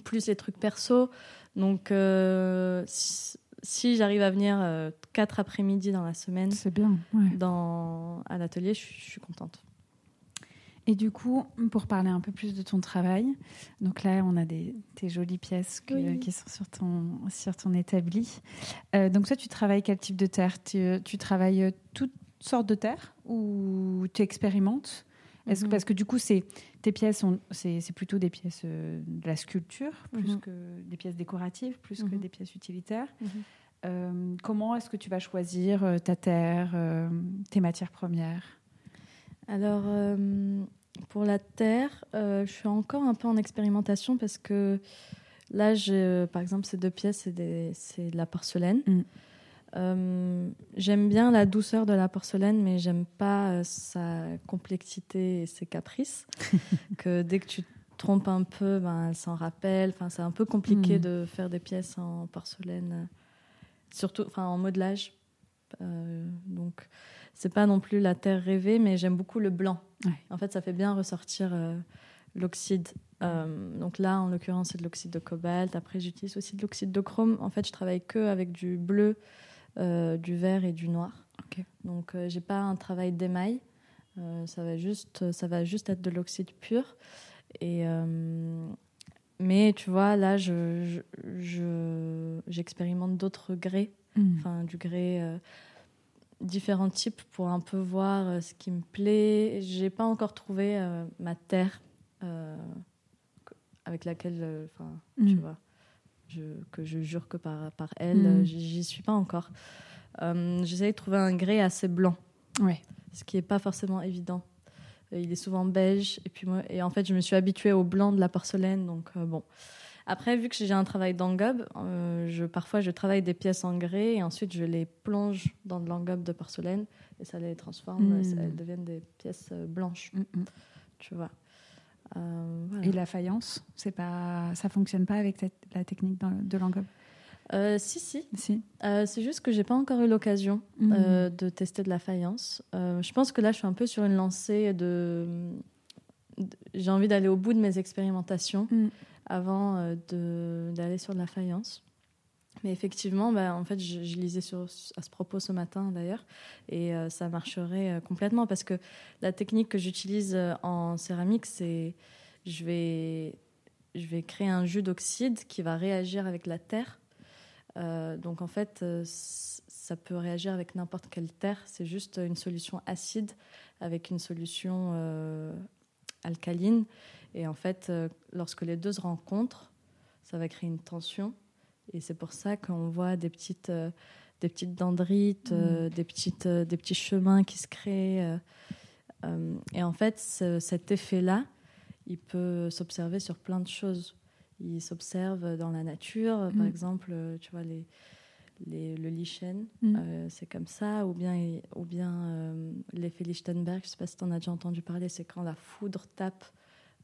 Plus les trucs perso. Donc, euh, si, si j'arrive à venir euh, quatre après-midi dans la semaine C'est bien. ouais. dans, à l'atelier, je, suis- je suis contente. Et du coup, pour parler un peu plus de ton travail, donc là, on a des, tes jolies pièces que- Oui. qui sont sur ton, sur ton établi. Euh, donc, toi, tu travailles quel type de terre? Tu, tu travailles euh, toutes sortes de terres ou tu expérimentes? Est-ce que, Mhm. Parce que du coup, c'est, tes pièces, sont- c'est, c'est plutôt des pièces euh, de la sculpture, plus Mhm. que des pièces décoratives, plus que Mhm. des pièces utilitaires. Euh, comment est-ce que tu vas choisir euh, ta terre, tes matières premières? Alors, pour la terre, je suis encore un peu en expérimentation parce que là, j'ai, par exemple, ces deux pièces, c'est, des- c'est de la porcelaine. Euh, j'aime bien la douceur de la porcelaine, mais j'aime pas euh, sa complexité et ses caprices. que dès que tu te trompes un peu, ben, elle s'en rappelle. Enfin, c'est un peu compliqué Mm. de faire des pièces en porcelaine, euh, surtout enfin, en modelage. Euh, donc, c'est pas non plus la terre rêvée, mais j'aime beaucoup le blanc. Ouais. En fait, ça fait bien ressortir l'oxyde. Euh, donc là, en l'occurrence, c'est de l'oxyde de cobalt. Après, j'utilise aussi de l'oxyde de chrome. En fait, je travaille que avec du bleu, du vert et du noir. Donc, euh, j'ai pas un travail d'émail. Euh, ça va juste, ça va juste être de l'oxyde pur. Et euh, mais tu vois, là, je, je- je- j'expérimente d'autres grès Mm. enfin du grès euh, différents types pour un peu voir euh, ce qui me plaît. J'ai pas encore trouvé euh, ma terre euh, avec laquelle, euh, enfin, tu Mm. vois, je, que je jure que par, par elle, Mm. euh, j'y suis pas encore. Euh, J'essaie de trouver un grès assez blanc, Ouais. ce qui est pas forcément évident. Euh, Il est souvent beige et puis moi, et en fait, je me suis habituée au blanc de la porcelaine, donc euh, bon. Après, vu que j'ai un travail d'engobe, euh, je, parfois je travaille des pièces en grès et ensuite je les plonge dans de l'engobe de porcelaine et ça les transforme, Mm. ça- elles deviennent des pièces blanches, Mm, mm. tu vois. Euh, voilà. Et la faïence, c'est pas, ça fonctionne pas avec la technique de l'engobe? Euh, si, si. Si. Euh, c'est juste que j'ai pas encore eu l'occasion Mhm. euh, de tester de la faïence. Je pense que là, je suis un peu sur une lancée de. de- J'ai envie d'aller au bout de mes expérimentations Mm. avant de- d'aller sur de la faïence. Mais effectivement, bah, en fait, je, lisais à ce propos ce matin d'ailleurs, et euh, ça marcherait euh, complètement parce que la technique que j'utilise euh, en céramique, c'est je vais, je vais créer un jus d'oxyde qui va réagir avec la terre. Donc en fait, ça peut réagir avec n'importe quelle terre. C'est juste une solution acide avec une solution alcaline. Et en fait, lorsque les deux se rencontrent, ça va créer une tension. Et c'est pour ça qu'on voit des petites, euh, des petites dendrites, euh, des, petites, euh, des petits chemins qui se créent. et en fait, ce- cet effet-là, il peut s'observer sur plein de choses. Il s'observe dans la nature, par Mm. exemple, tu vois, les, les- le lichen, Mm. c'est comme ça, ou bien, ou bien l'effet Lichtenberg, je ne sais pas si tu en as déjà entendu parler, c'est quand la foudre tape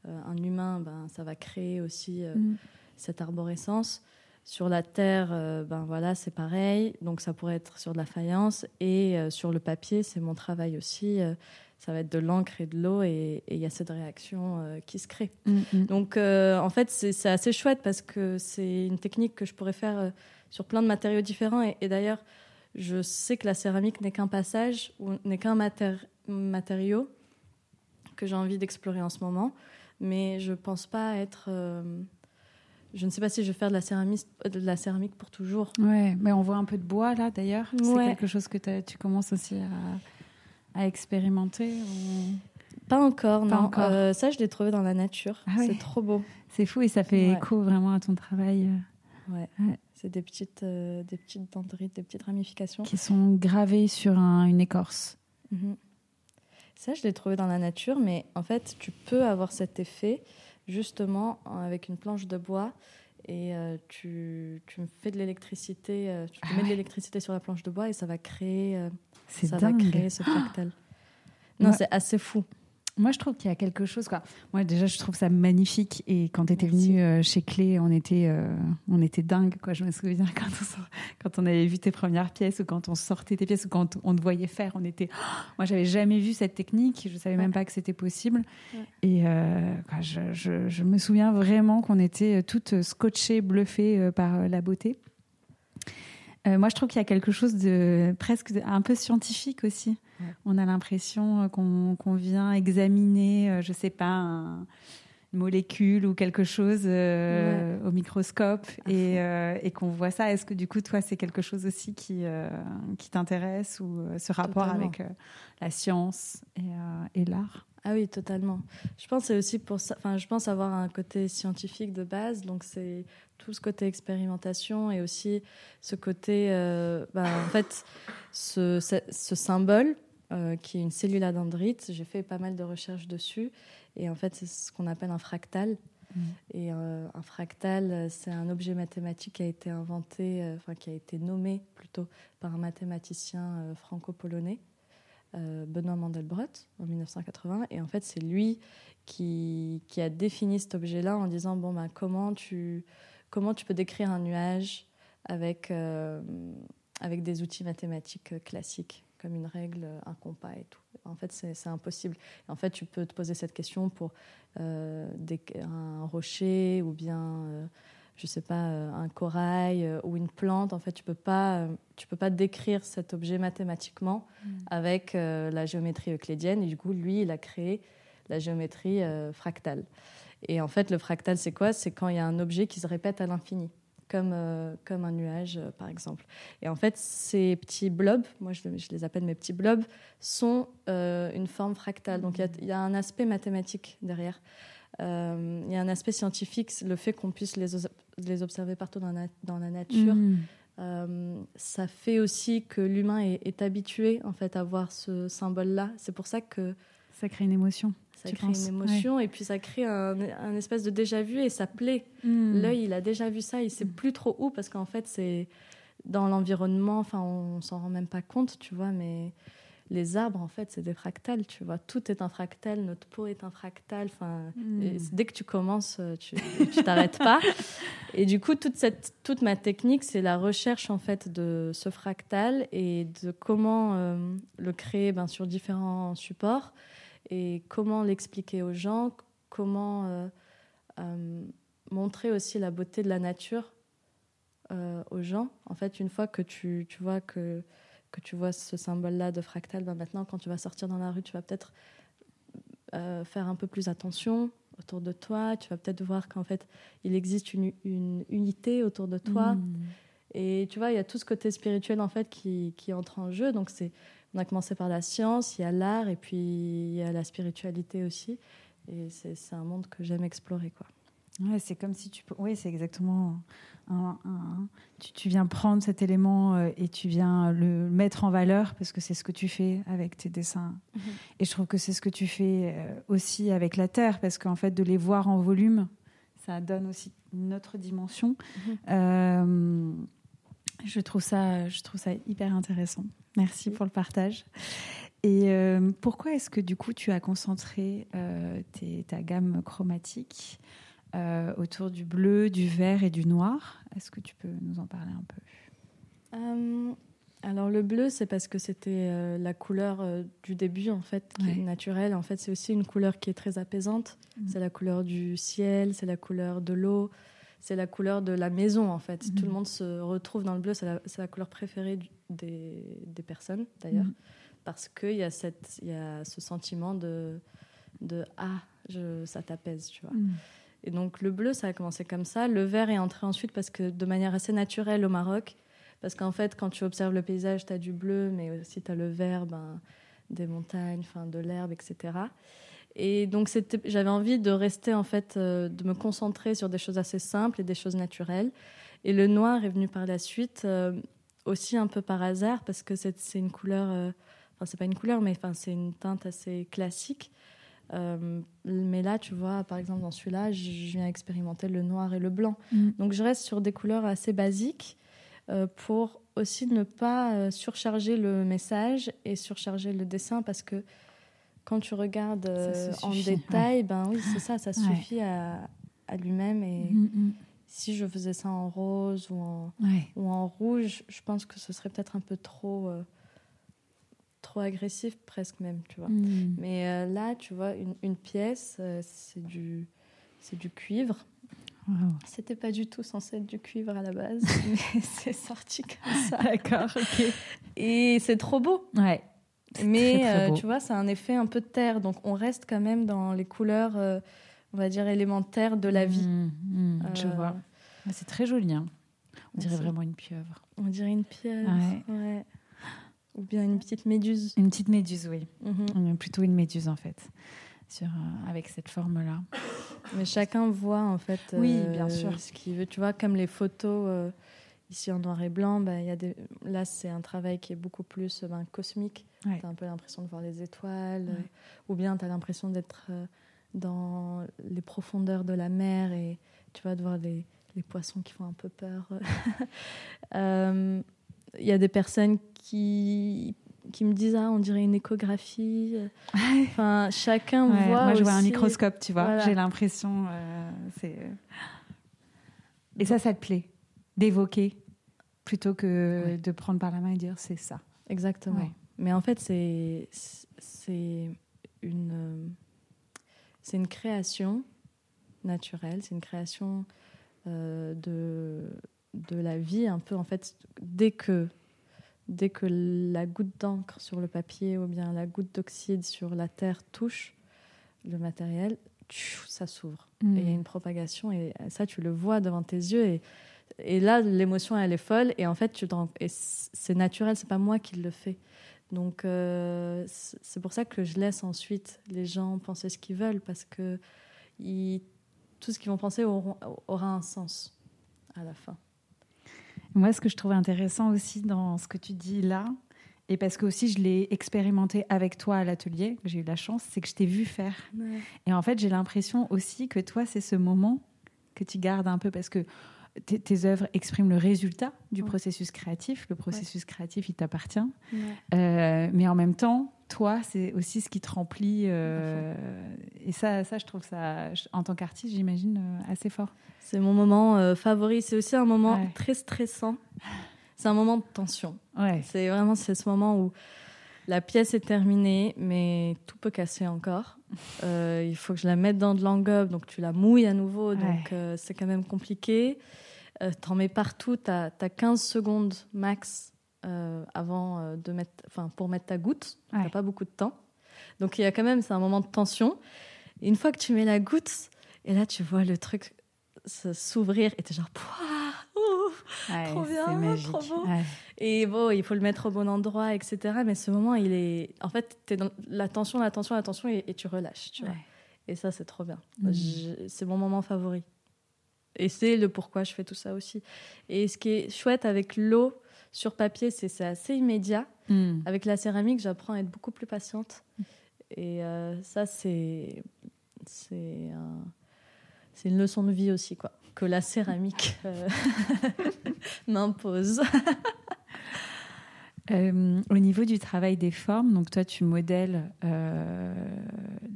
un humain, ben, ça va créer aussi Mm. cette arborescence. Sur la terre, euh, ben voilà, c'est pareil. Donc ça pourrait être sur de la faïence et euh, sur le papier, c'est mon travail aussi. euh, ça va être de l'encre et de l'eau et il y a cette réaction qui se crée. Mm, mm. Donc en fait, c'est assez chouette parce que c'est une technique que je pourrais faire sur plein de matériaux différents. Et, et d'ailleurs, je sais que la céramique n'est qu'un passage ou n'est qu'un matér- matériau que j'ai envie d'explorer en ce moment. Mais je pense pas être. euh, je ne sais pas si je vais faire de la céramique, de la céramique pour toujours. Ouais, mais on voit un peu de bois là d'ailleurs. C'est Ouais. quelque chose que tu commences aussi à, à expérimenter. ou- Pas encore, Pas non. encore. Euh, ça, je l'ai trouvé dans la nature. Ah ouais. C'est trop beau. C'est fou et ça fait Ouais. écho vraiment à ton travail euh, Ouais. C'est des petites, euh, des petites dendrites, des petites ramifications. qui sont gravés sur un- une écorce. Mhm. Ça, je l'ai trouvé dans la nature, mais en fait, tu peux avoir cet effet justement avec une planche de bois et euh, tu, tu me fais de l'électricité, euh, tu Ah mets de l'électricité sur la planche de bois et ça va créer, euh, ça dingue. va créer ce fractal. Non, Ouais. c'est assez fou. Moi, je trouve qu'il y a quelque chose. Quoi. Moi, déjà, je trouve ça magnifique. Et quand tu étais venue euh, chez Clé, on était, euh, on était dingue. Quoi. Je me souviens quand on, sort- quand on avait vu tes premières pièces ou quand on sortait tes pièces ou quand on te voyait faire. On était. moi, j'avais jamais vu cette technique. Je savais même pas que c'était possible. Ouais. Et euh, quoi, je, je- je me souviens vraiment qu'on était toutes scotchées, bluffées par la beauté. Moi, je trouve qu'il y a quelque chose de presque un peu scientifique aussi. On a l'impression euh, qu'on vient examiner, euh, je sais pas, un- une molécule ou quelque chose euh, au microscope et, euh, et qu'on voit ça. Est-ce que du coup, toi, c'est quelque chose aussi qui, euh, qui t'intéresse ou ce rapport Totalement. avec la science et, et l'art? Ah oui, totalement. Je pense c'est aussi pour ça. Enfin, je pense avoir un côté scientifique de base, donc c'est tout ce côté expérimentation et aussi ce côté, bah, en fait, ce, ce, ce symbole euh, qui est une cellule dendrite. J'ai fait pas mal de recherches dessus et en fait, c'est ce qu'on appelle un fractal. Mm. Et euh, un fractal, c'est un objet mathématique qui a été inventé, euh, enfin qui a été nommé plutôt par un mathématicien franco-polonais, Benoît Mandelbrot, en 1980. Et en fait, c'est lui qui, qui a défini cet objet-là en disant bon, ben, comment, tu, comment tu peux décrire un nuage avec, avec des outils mathématiques classiques, comme une règle, un compas et tout. En fait, c'est impossible. En fait, tu peux te poser cette question pour euh, des- un rocher ou bien, euh, je sais pas, euh, un corail euh, ou une plante. En fait, tu peux pas, euh, tu peux pas décrire cet objet mathématiquement avec euh, la géométrie euclidienne. Et du coup, lui, il a créé la géométrie euh, fractale. Et en fait, le fractal, c'est quoi? C'est quand il y a un objet qui se répète à l'infini, comme, euh, comme un nuage, euh, par exemple. Et en fait, ces petits blobs, moi je, je les appelle mes petits blobs, sont euh, une forme fractale. Donc il y a- il y, a un aspect mathématique derrière. Il y a un aspect scientifique, le fait qu'on puisse les, observer partout dans la, dans la nature. Mm. Ça fait aussi que l'humain est, est habitué en fait à voir ce symbole-là. C'est pour ça que Ça crée une émotion. ça crée penses une émotion et puis ça crée un, un espèce de déjà vu et ça plaît. Mm. L'œil, il a déjà vu ça, il sait plus trop où parce qu'en fait, c'est dans l'environnement, enfin, on s'en rend même pas compte, tu vois, mais les arbres, en fait, c'est des fractales, tu vois. Tout est un fractal, notre peau est un fractal, enfin, Mm. c'est- dès que tu commences, euh, tu tu t'arrêtes pas. Et du coup, toute, cette, toute ma technique, c'est la recherche, en fait, de ce fractal et de comment euh, le créer ben, sur différents supports et comment l'expliquer aux gens, comment euh, euh, montrer aussi la beauté de la nature euh, aux gens? En fait, une fois que tu, tu vois que, que tu vois ce symbole-là de fractal, ben maintenant, quand tu vas sortir dans la rue, tu vas peut-être faire un peu plus attention autour de toi. Tu vas peut-être voir qu'en fait, il existe une, une unité autour de toi. Mm. Et tu vois, il y a tout ce côté spirituel en fait qui, qui entre en jeu. Donc c'est, on a commencé par la science, il y a l'art et puis il y a la spiritualité aussi. Et c'est, un monde que j'aime explorer quoi. Ouais, c'est comme si tu. Oui, c'est exactement. un- un- tu, tu viens prendre cet élément euh, et tu viens le mettre en valeur parce que c'est ce que tu fais avec tes dessins. Mhm. Et je trouve que c'est ce que tu fais euh, aussi avec la Terre parce qu'en fait, de les voir en volume, ça donne aussi une autre dimension. Mhm. Euh, je, trouve ça, je trouve ça hyper intéressant. Merci pour le partage. Et euh, pourquoi est-ce que du coup tu as concentré euh, tes- ta gamme chromatique euh, autour du bleu, du vert et du noir? Est-ce que tu peux nous en parler un peu? Alors le bleu, c'est parce que c'était la couleur du début en fait, qui Ouais. est naturelle. En fait, c'est aussi une couleur qui est très apaisante. Mhm. C'est la couleur du ciel, c'est la couleur de l'eau, c'est la couleur de la maison en fait. Mhm. Tout le monde se retrouve dans le bleu. C'est la, couleur préférée du- des, des personnes d'ailleurs, Mhm. parce qu'il y a cette, y a ce sentiment de, de ah, je, ça t'apaise, tu vois. Et donc le bleu, ça a commencé comme ça. Le vert est entré ensuite parce que de manière assez naturelle au Maroc. Parce qu'en fait, quand tu observes le paysage, tu as du bleu, mais aussi tu as le vert, ben, des montagnes, enfin, de l'herbe, etc. Et donc, j'avais envie de rester, en fait, euh, de me concentrer sur des choses assez simples et des choses naturelles. Et le noir est venu par la suite, euh, aussi un peu par hasard, parce que c'est une couleur, euh, enfin, c'est pas une couleur, mais enfin, c'est une teinte assez classique. mais là, tu vois, par exemple, dans celui-là, je viens expérimenter le noir et le blanc. Mm. Donc, je reste sur des couleurs assez basiques pour aussi ne pas surcharger le message et surcharger le dessin, parce que quand tu regardes euh, en détail, ben oui, c'est ça, ça suffit à, à lui-même. Et mm, mm. si je faisais ça en rose ou en, ou en rouge, je pense que ce serait peut-être un peu trop, euh, trop agressif, presque même, tu vois. Mm. Mais euh, là, tu vois, une, une pièce, c'est du, c'est du cuivre. C'était pas du tout censé être du cuivre à la base, mais c'est sorti comme ça. D'accord, ok. Et c'est trop beau. Ouais. Mais euh, tu vois, c'est un effet un peu de terre. Donc on reste quand même dans les couleurs, euh, on va dire, élémentaires de la vie. Mmh, mmh, je euh, vois. C'est très joli. Hein. On dirait vraiment une pieuvre. On dirait une pieuvre. Ouais. Ou bien une petite méduse. Une petite méduse, oui. Mmh. Plutôt une méduse, en fait, sur, avec cette forme-là. Mais chacun voit, en fait, oui, bien sûr. ce qu'il veut. Tu vois, comme les photos ici en noir et blanc, bah, y a des... là, c'est un travail qui est beaucoup plus ben, cosmique. Tu as un peu l'impression de voir les étoiles, euh, ou bien tu as l'impression d'être euh, dans les profondeurs de la mer et tu vas de voir les, les poissons qui font un peu peur. Il euh, y a des personnes qui, qui me disent ah on dirait une échographie. Enfin chacun voit. Moi je vois un microscope, tu vois. J'ai l'impression. c'est et ça, ça te plaît d'évoquer plutôt que de prendre par la main et dire c'est ça. Exactement. Mais en fait, c'est c'est une c'est une création naturelle, c'est une création euh, de de la vie un peu en fait dès que dès que la goutte d'encre sur le papier ou bien la goutte d'oxyde sur la terre touche le matériel, ça s'ouvre. Et il y a mm. une propagation et ça tu le vois devant tes yeux et et là, l'émotion, elle est folle. Et en fait, tu c'est naturel, c'est pas moi qui le fais. Donc, euh, c'est pour ça que je laisse ensuite les gens penser ce qu'ils veulent, parce que tout ce qu'ils vont penser aura un sens à la fin. Moi, ce que je trouvais intéressant aussi dans ce que tu dis là, et parce que aussi je l'ai expérimenté avec toi à l'atelier, j'ai eu la chance, c'est que je t'ai vu faire. Et en fait, j'ai l'impression aussi que toi, c'est ce moment que tu gardes un peu, parce que tes, œuvres expriment le résultat du processus créatif. Le processus créatif, il t'appartient. Euh, mais en même temps, toi, c'est aussi ce qui te remplit. Euh, et ça, ça, je trouve ça, en tant qu'artiste, j'imagine, euh, assez fort. C'est mon moment favori. C'est aussi un moment très stressant. C'est un moment de tension. C'est vraiment c'est ce moment où la pièce est terminée, mais tout peut casser encore. il faut que je la mette dans de l'engobe, donc tu la mouilles à nouveau, donc c'est quand même compliqué. Euh, t'en mets partout, tu as, 15 secondes max euh, avant euh, de mettre, enfin, pour mettre ta goutte. Tu pas beaucoup de temps. Donc il y a quand même, c'est un moment de tension. Et une fois que tu mets la goutte, et là tu vois le truc s'ouvrir et tu es genre, trop bien, trop beau. Et bon, il faut le mettre au bon endroit, etc. Mais ce moment, il est. En fait, tu es dans la tension, la tension, la tension et, tu relâches, tu vois. Et ça, c'est trop bien. Mm. C'est mon moment favori. Et c'est le pourquoi je fais tout ça aussi. Et ce qui est chouette avec l'eau sur papier, c'est assez immédiat. Hmm. Avec la céramique, j'apprends à être beaucoup plus patiente. Et euh, ça, c'est c'est une leçon de vie aussi, quoi, que la céramique euh, m'impose. Euh, au niveau du travail des formes, donc toi tu modèles euh,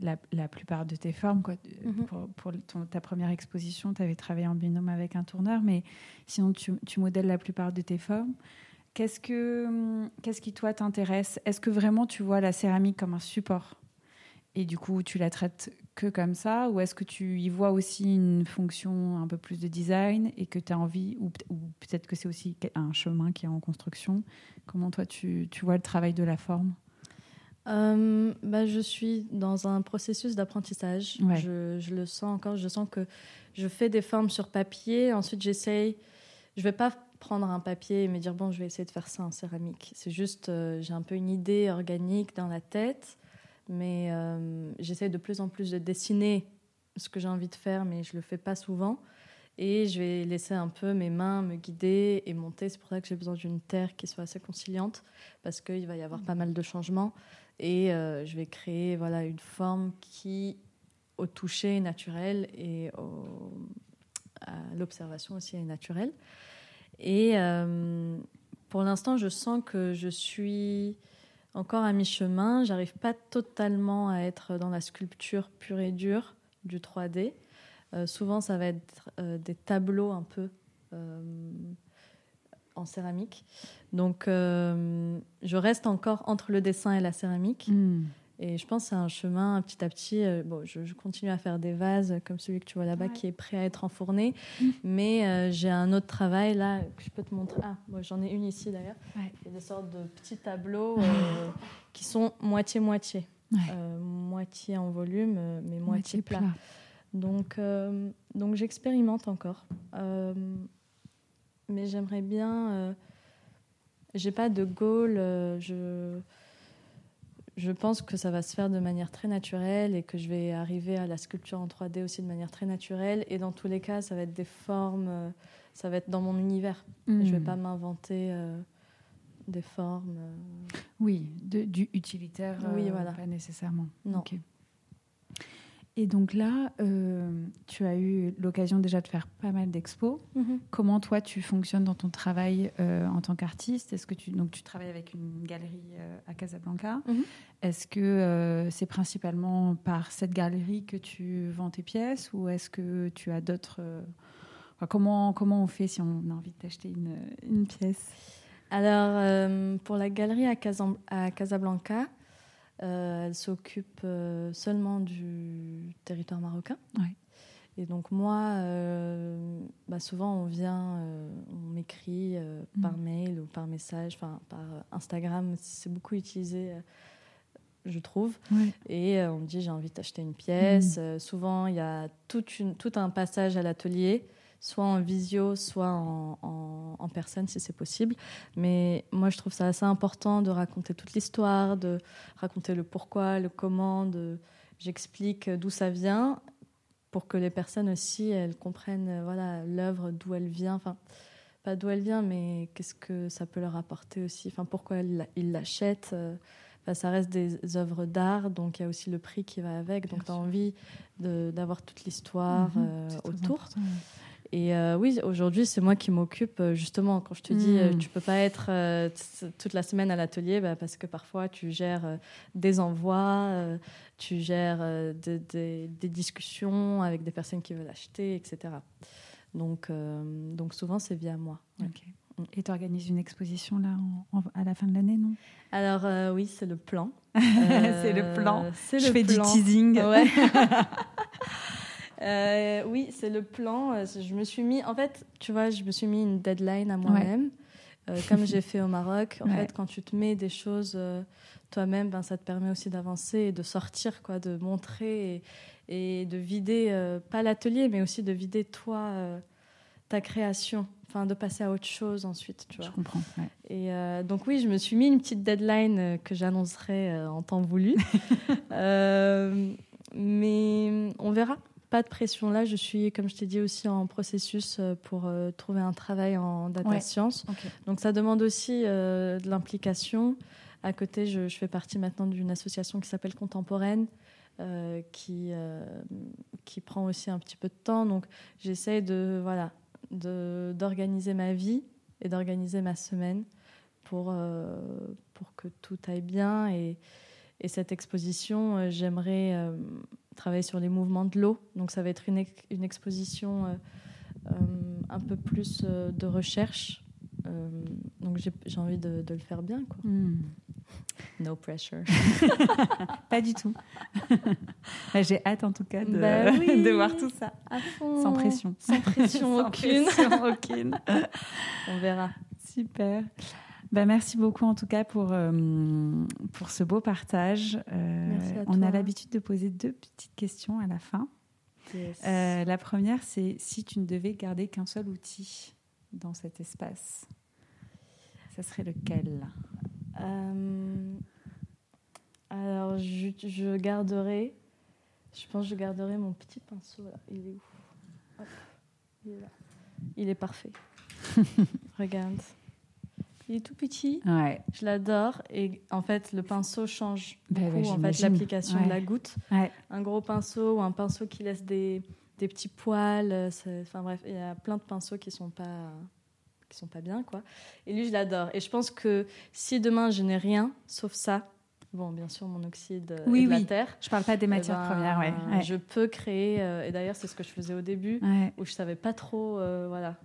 la, plupart de tes formes. Quoi. Mhm. Pour, ta première exposition, tu avais travaillé en binôme avec un tourneur, mais sinon tu, tu modèles la plupart de tes formes. Qu'est-ce, que, qu'est-ce qui toi t'intéresse? Est-ce que vraiment tu vois la céramique comme un support? Et du coup tu la traites que comme ça Ou est-ce que tu y vois aussi une fonction un peu plus de design et que tu as envie, ou, peut-être que c'est aussi un chemin qui est en construction? Comment toi tu, tu vois le travail de la forme? Euh, bah, je suis dans un processus d'apprentissage. Je, je, le sens encore. Je sens que je fais des formes sur papier. Ensuite, j'essaye. Je vais pas prendre un papier et me dire bon, je vais essayer de faire ça en céramique. C'est juste, euh, j'ai un peu une idée organique dans la tête. Mais euh, j'essaie de plus en plus de dessiner ce que j'ai envie de faire, mais je le fais pas souvent. Et je vais laisser un peu mes mains me guider et monter. C'est pour ça que j'ai besoin d'une terre qui soit assez conciliante, parce qu'il va y avoir pas mal de changements. Et euh, je vais créer voilà, une forme qui, au toucher, est naturelle et à l'observation aussi, est naturelle. Et euh, pour l'instant, je sens que je suis encore à mi-chemin. J'arrive pas totalement à être dans la sculpture pure et dure du 3D. Euh, souvent, ça va être euh, des tableaux un peu euh, en céramique. Donc, je reste encore entre le dessin et la céramique. Hmm. Et je pense que c'est un chemin petit à petit. bon, je, continue à faire des vases comme celui que tu vois là-bas qui est prêt à être enfourné. Hmm. Mais j'ai un autre travail là que je peux te montrer. Ah, moi j'en ai une ici d'ailleurs. Il y a des sortes de petits tableaux qui sont moitié-moitié. moitié en volume, mais moitié, plat. Donc, euh, donc j'expérimente encore. Euh, mais j'aimerais bien. Euh, j'ai pas de goal. je, je pense que ça va se faire de manière très naturelle et que je vais arriver à la sculpture en 3D aussi de manière très naturelle. Et dans tous les cas, ça va être des formes. ça va être dans mon univers. Je Je vais hmm. pas m'inventer des formes. Oui, du utilitaire. oui, voilà. Pas nécessairement. Non. Et donc là, euh, tu as eu l'occasion déjà de faire pas mal d'expos. Mhm. Comment toi tu fonctionnes dans ton travail euh, en tant qu'artiste? Est-ce que tu donc tu travailles avec une galerie euh, à Casablanca mhm. Est-ce que c'est principalement par cette galerie que tu vends tes pièces ou est-ce que tu as d'autres comment comment on fait si on a envie d'acheter une, une pièce? Alors pour la galerie à Casablanca. Euh, elle s'occupe euh, seulement du territoire marocain. Et donc moi, euh, bah souvent on vient, on m'écrit par mm. mail ou par message, enfin par Instagram, c'est beaucoup utilisé, je trouve. Et on me dit j'ai envie d'acheter une pièce. Mm. souvent il y a toute une, tout un passage à l'atelier soit en visio, soit en, personne si c'est possible. Mais moi, je trouve ça assez important de raconter toute l'histoire, de raconter le pourquoi, le comment, j'explique d'où ça vient pour que les personnes aussi elles comprennent voilà l'œuvre d'où elle vient enfin pas d'où elle vient mais qu'est-ce que ça peut leur apporter aussi enfin pourquoi ils l'achètent ça reste des œuvres d'art, donc il y a aussi le prix qui va avec. donc tu as envie d'avoir toute l'histoire mhm, euh, autour. Et euh, oui, aujourd'hui, c'est moi qui m'occupe euh, justement. Quand je te dis, hmm. tu peux pas être toute la semaine à l'atelier, bah, parce que parfois tu gères des envois, tu gères des discussions avec des personnes qui veulent acheter, etc. Donc, donc souvent, c'est via moi. Et tu organises une exposition là à la fin de l'année, non? Alors oui, c'est le plan. c'est le plan. Je fais du teasing. Ouais. Euh, oui, c'est le plan. Euh, je me suis mis, en fait, tu vois, je me suis mis une deadline à moi-même, euh, comme j'ai fait au Maroc. En fait, quand tu te mets des choses toi-même, ben, ça te permet aussi d'avancer et de sortir, quoi, de montrer et, de vider, pas l'atelier, mais aussi de vider toi, ta création. Enfin, de passer à autre chose ensuite, tu vois. Je comprends. Et donc oui, je me suis mis une petite deadline que j'annoncerai en temps voulu. mais on verra pas de pression là. Je suis, comme je t'ai dit, aussi en processus euh, pour euh, trouver un travail en data science. Donc ça demande aussi euh, de l'implication. À côté, je, fais partie maintenant d'une association qui s'appelle Contemporaine, qui, qui prend aussi un petit peu de temps. Donc j'essaie de, voilà, d'organiser ma vie et d'organiser ma semaine pour, pour que tout aille bien. Et, et cette exposition, j'aimerais travailler sur les mouvements de l'eau. Donc ça va être une, une exposition euh, euh, un peu plus euh, de recherche. donc j'ai envie de, de, le faire bien. Quoi. Hmm. No pressure. Pas du tout. j'ai hâte en tout cas de, bah de voir tout ça. Sans pression. Sans pression aucune. Sans pression aucune. On verra. Super. Bah, merci beaucoup en tout cas pour, euh, pour ce beau partage. Euh, on a l'habitude de poser deux petites questions à la fin. Euh, la première, c'est si tu ne devais garder qu'un seul outil dans cet espace, ça serait lequel? Alors, je, je garderai. Je pense que je garderai mon petit pinceau là. Il est où? Hop, Il est là. Il est parfait. Regarde. Il est tout petit. Ouais. Je l'adore. Et en fait, le pinceau change Bah beaucoup. ouais, en fait, l'application de la goutte. Un gros pinceau ou un pinceau qui laisse des, des petits poils. euh, Enfin bref, il y a plein de pinceaux qui sont pas qui sont pas bien quoi. Et lui, je l'adore. Et je pense que si demain je n'ai rien sauf ça, bon, bien sûr mon oxyde euh, Oui, et de la oui. terre. Je parle pas des eh matières ben, premières, ouais. Je peux créer. euh, et d'ailleurs, c'est ce que je faisais au début Ouais. où je savais pas trop euh, voilà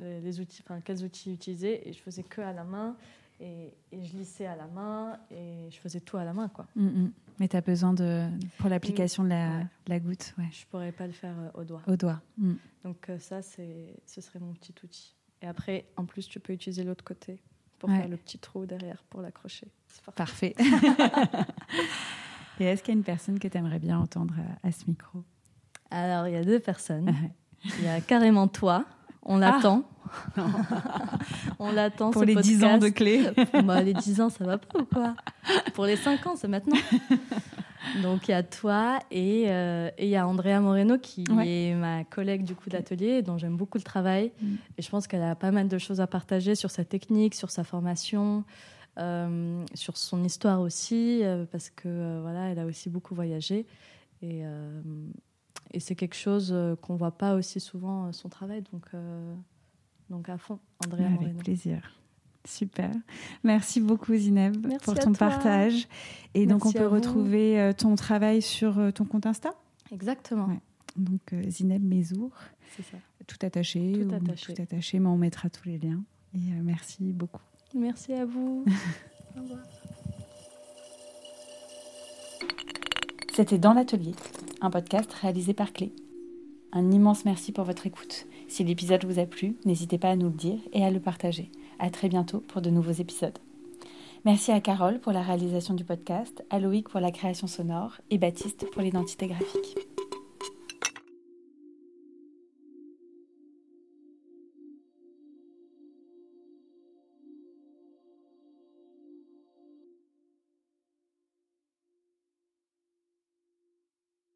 les les outils enfin quels outils utiliser et je faisais que à la main et, et je lissais à la main et je faisais tout à la main quoi Mm, mm. Mais tu as besoin de pour l'application de la, Ouais. de la goutte, ouais. je pourrais pas le faire euh, au doigt Au doigt. Mm. donc euh, ça c'est ce serait mon petit outil et après en plus tu peux utiliser l'autre côté pour Ouais. faire le petit trou derrière pour l'accrocher parfait. Parfait. Et est-ce qu'il y a une personne que tu aimerais bien entendre à, à ce micro? Alors il y a deux personnes il y a carrément toi on l'attend on l'attend Ah. Pour ce les 10 ans de podcast. clé. Bah, les 10 ans, ça va pas ou quoi? Pour les 5 ans, c'est maintenant. Donc il y a toi et euh, il y a Andrea Moreno qui Ouais. est ma collègue du coup d'atelier dont j'aime beaucoup le travail Mm. et je pense qu'elle a pas mal de choses à partager sur sa technique, sur sa formation, euh, sur son histoire aussi euh, parce que voilà elle a aussi beaucoup voyagé et et c'est quelque chose euh, qu'on voit pas aussi souvent euh, son travail donc euh, donc à fond Andrea Avec Moreno. plaisir. Super. Merci beaucoup Zineb Merci pour ton toi. partage. Et donc on peut vous. retrouver ton travail sur ton compte Insta? Exactement, Ouais. Donc Zineb Mezour, c'est ça. tout attaché, Tout ou attaché. tout attaché, mais on mettra tous les liens. Et euh, merci beaucoup. Merci à vous. Au revoir. C'était Dans l'atelier, un podcast réalisé par Clé. Un immense merci pour votre écoute. Si l'épisode vous a plu, n'hésitez pas à nous le dire et à le partager. À très bientôt pour de nouveaux épisodes. Merci à Carole pour la réalisation du podcast, à Loïc pour la création sonore et Baptiste pour l'identité graphique.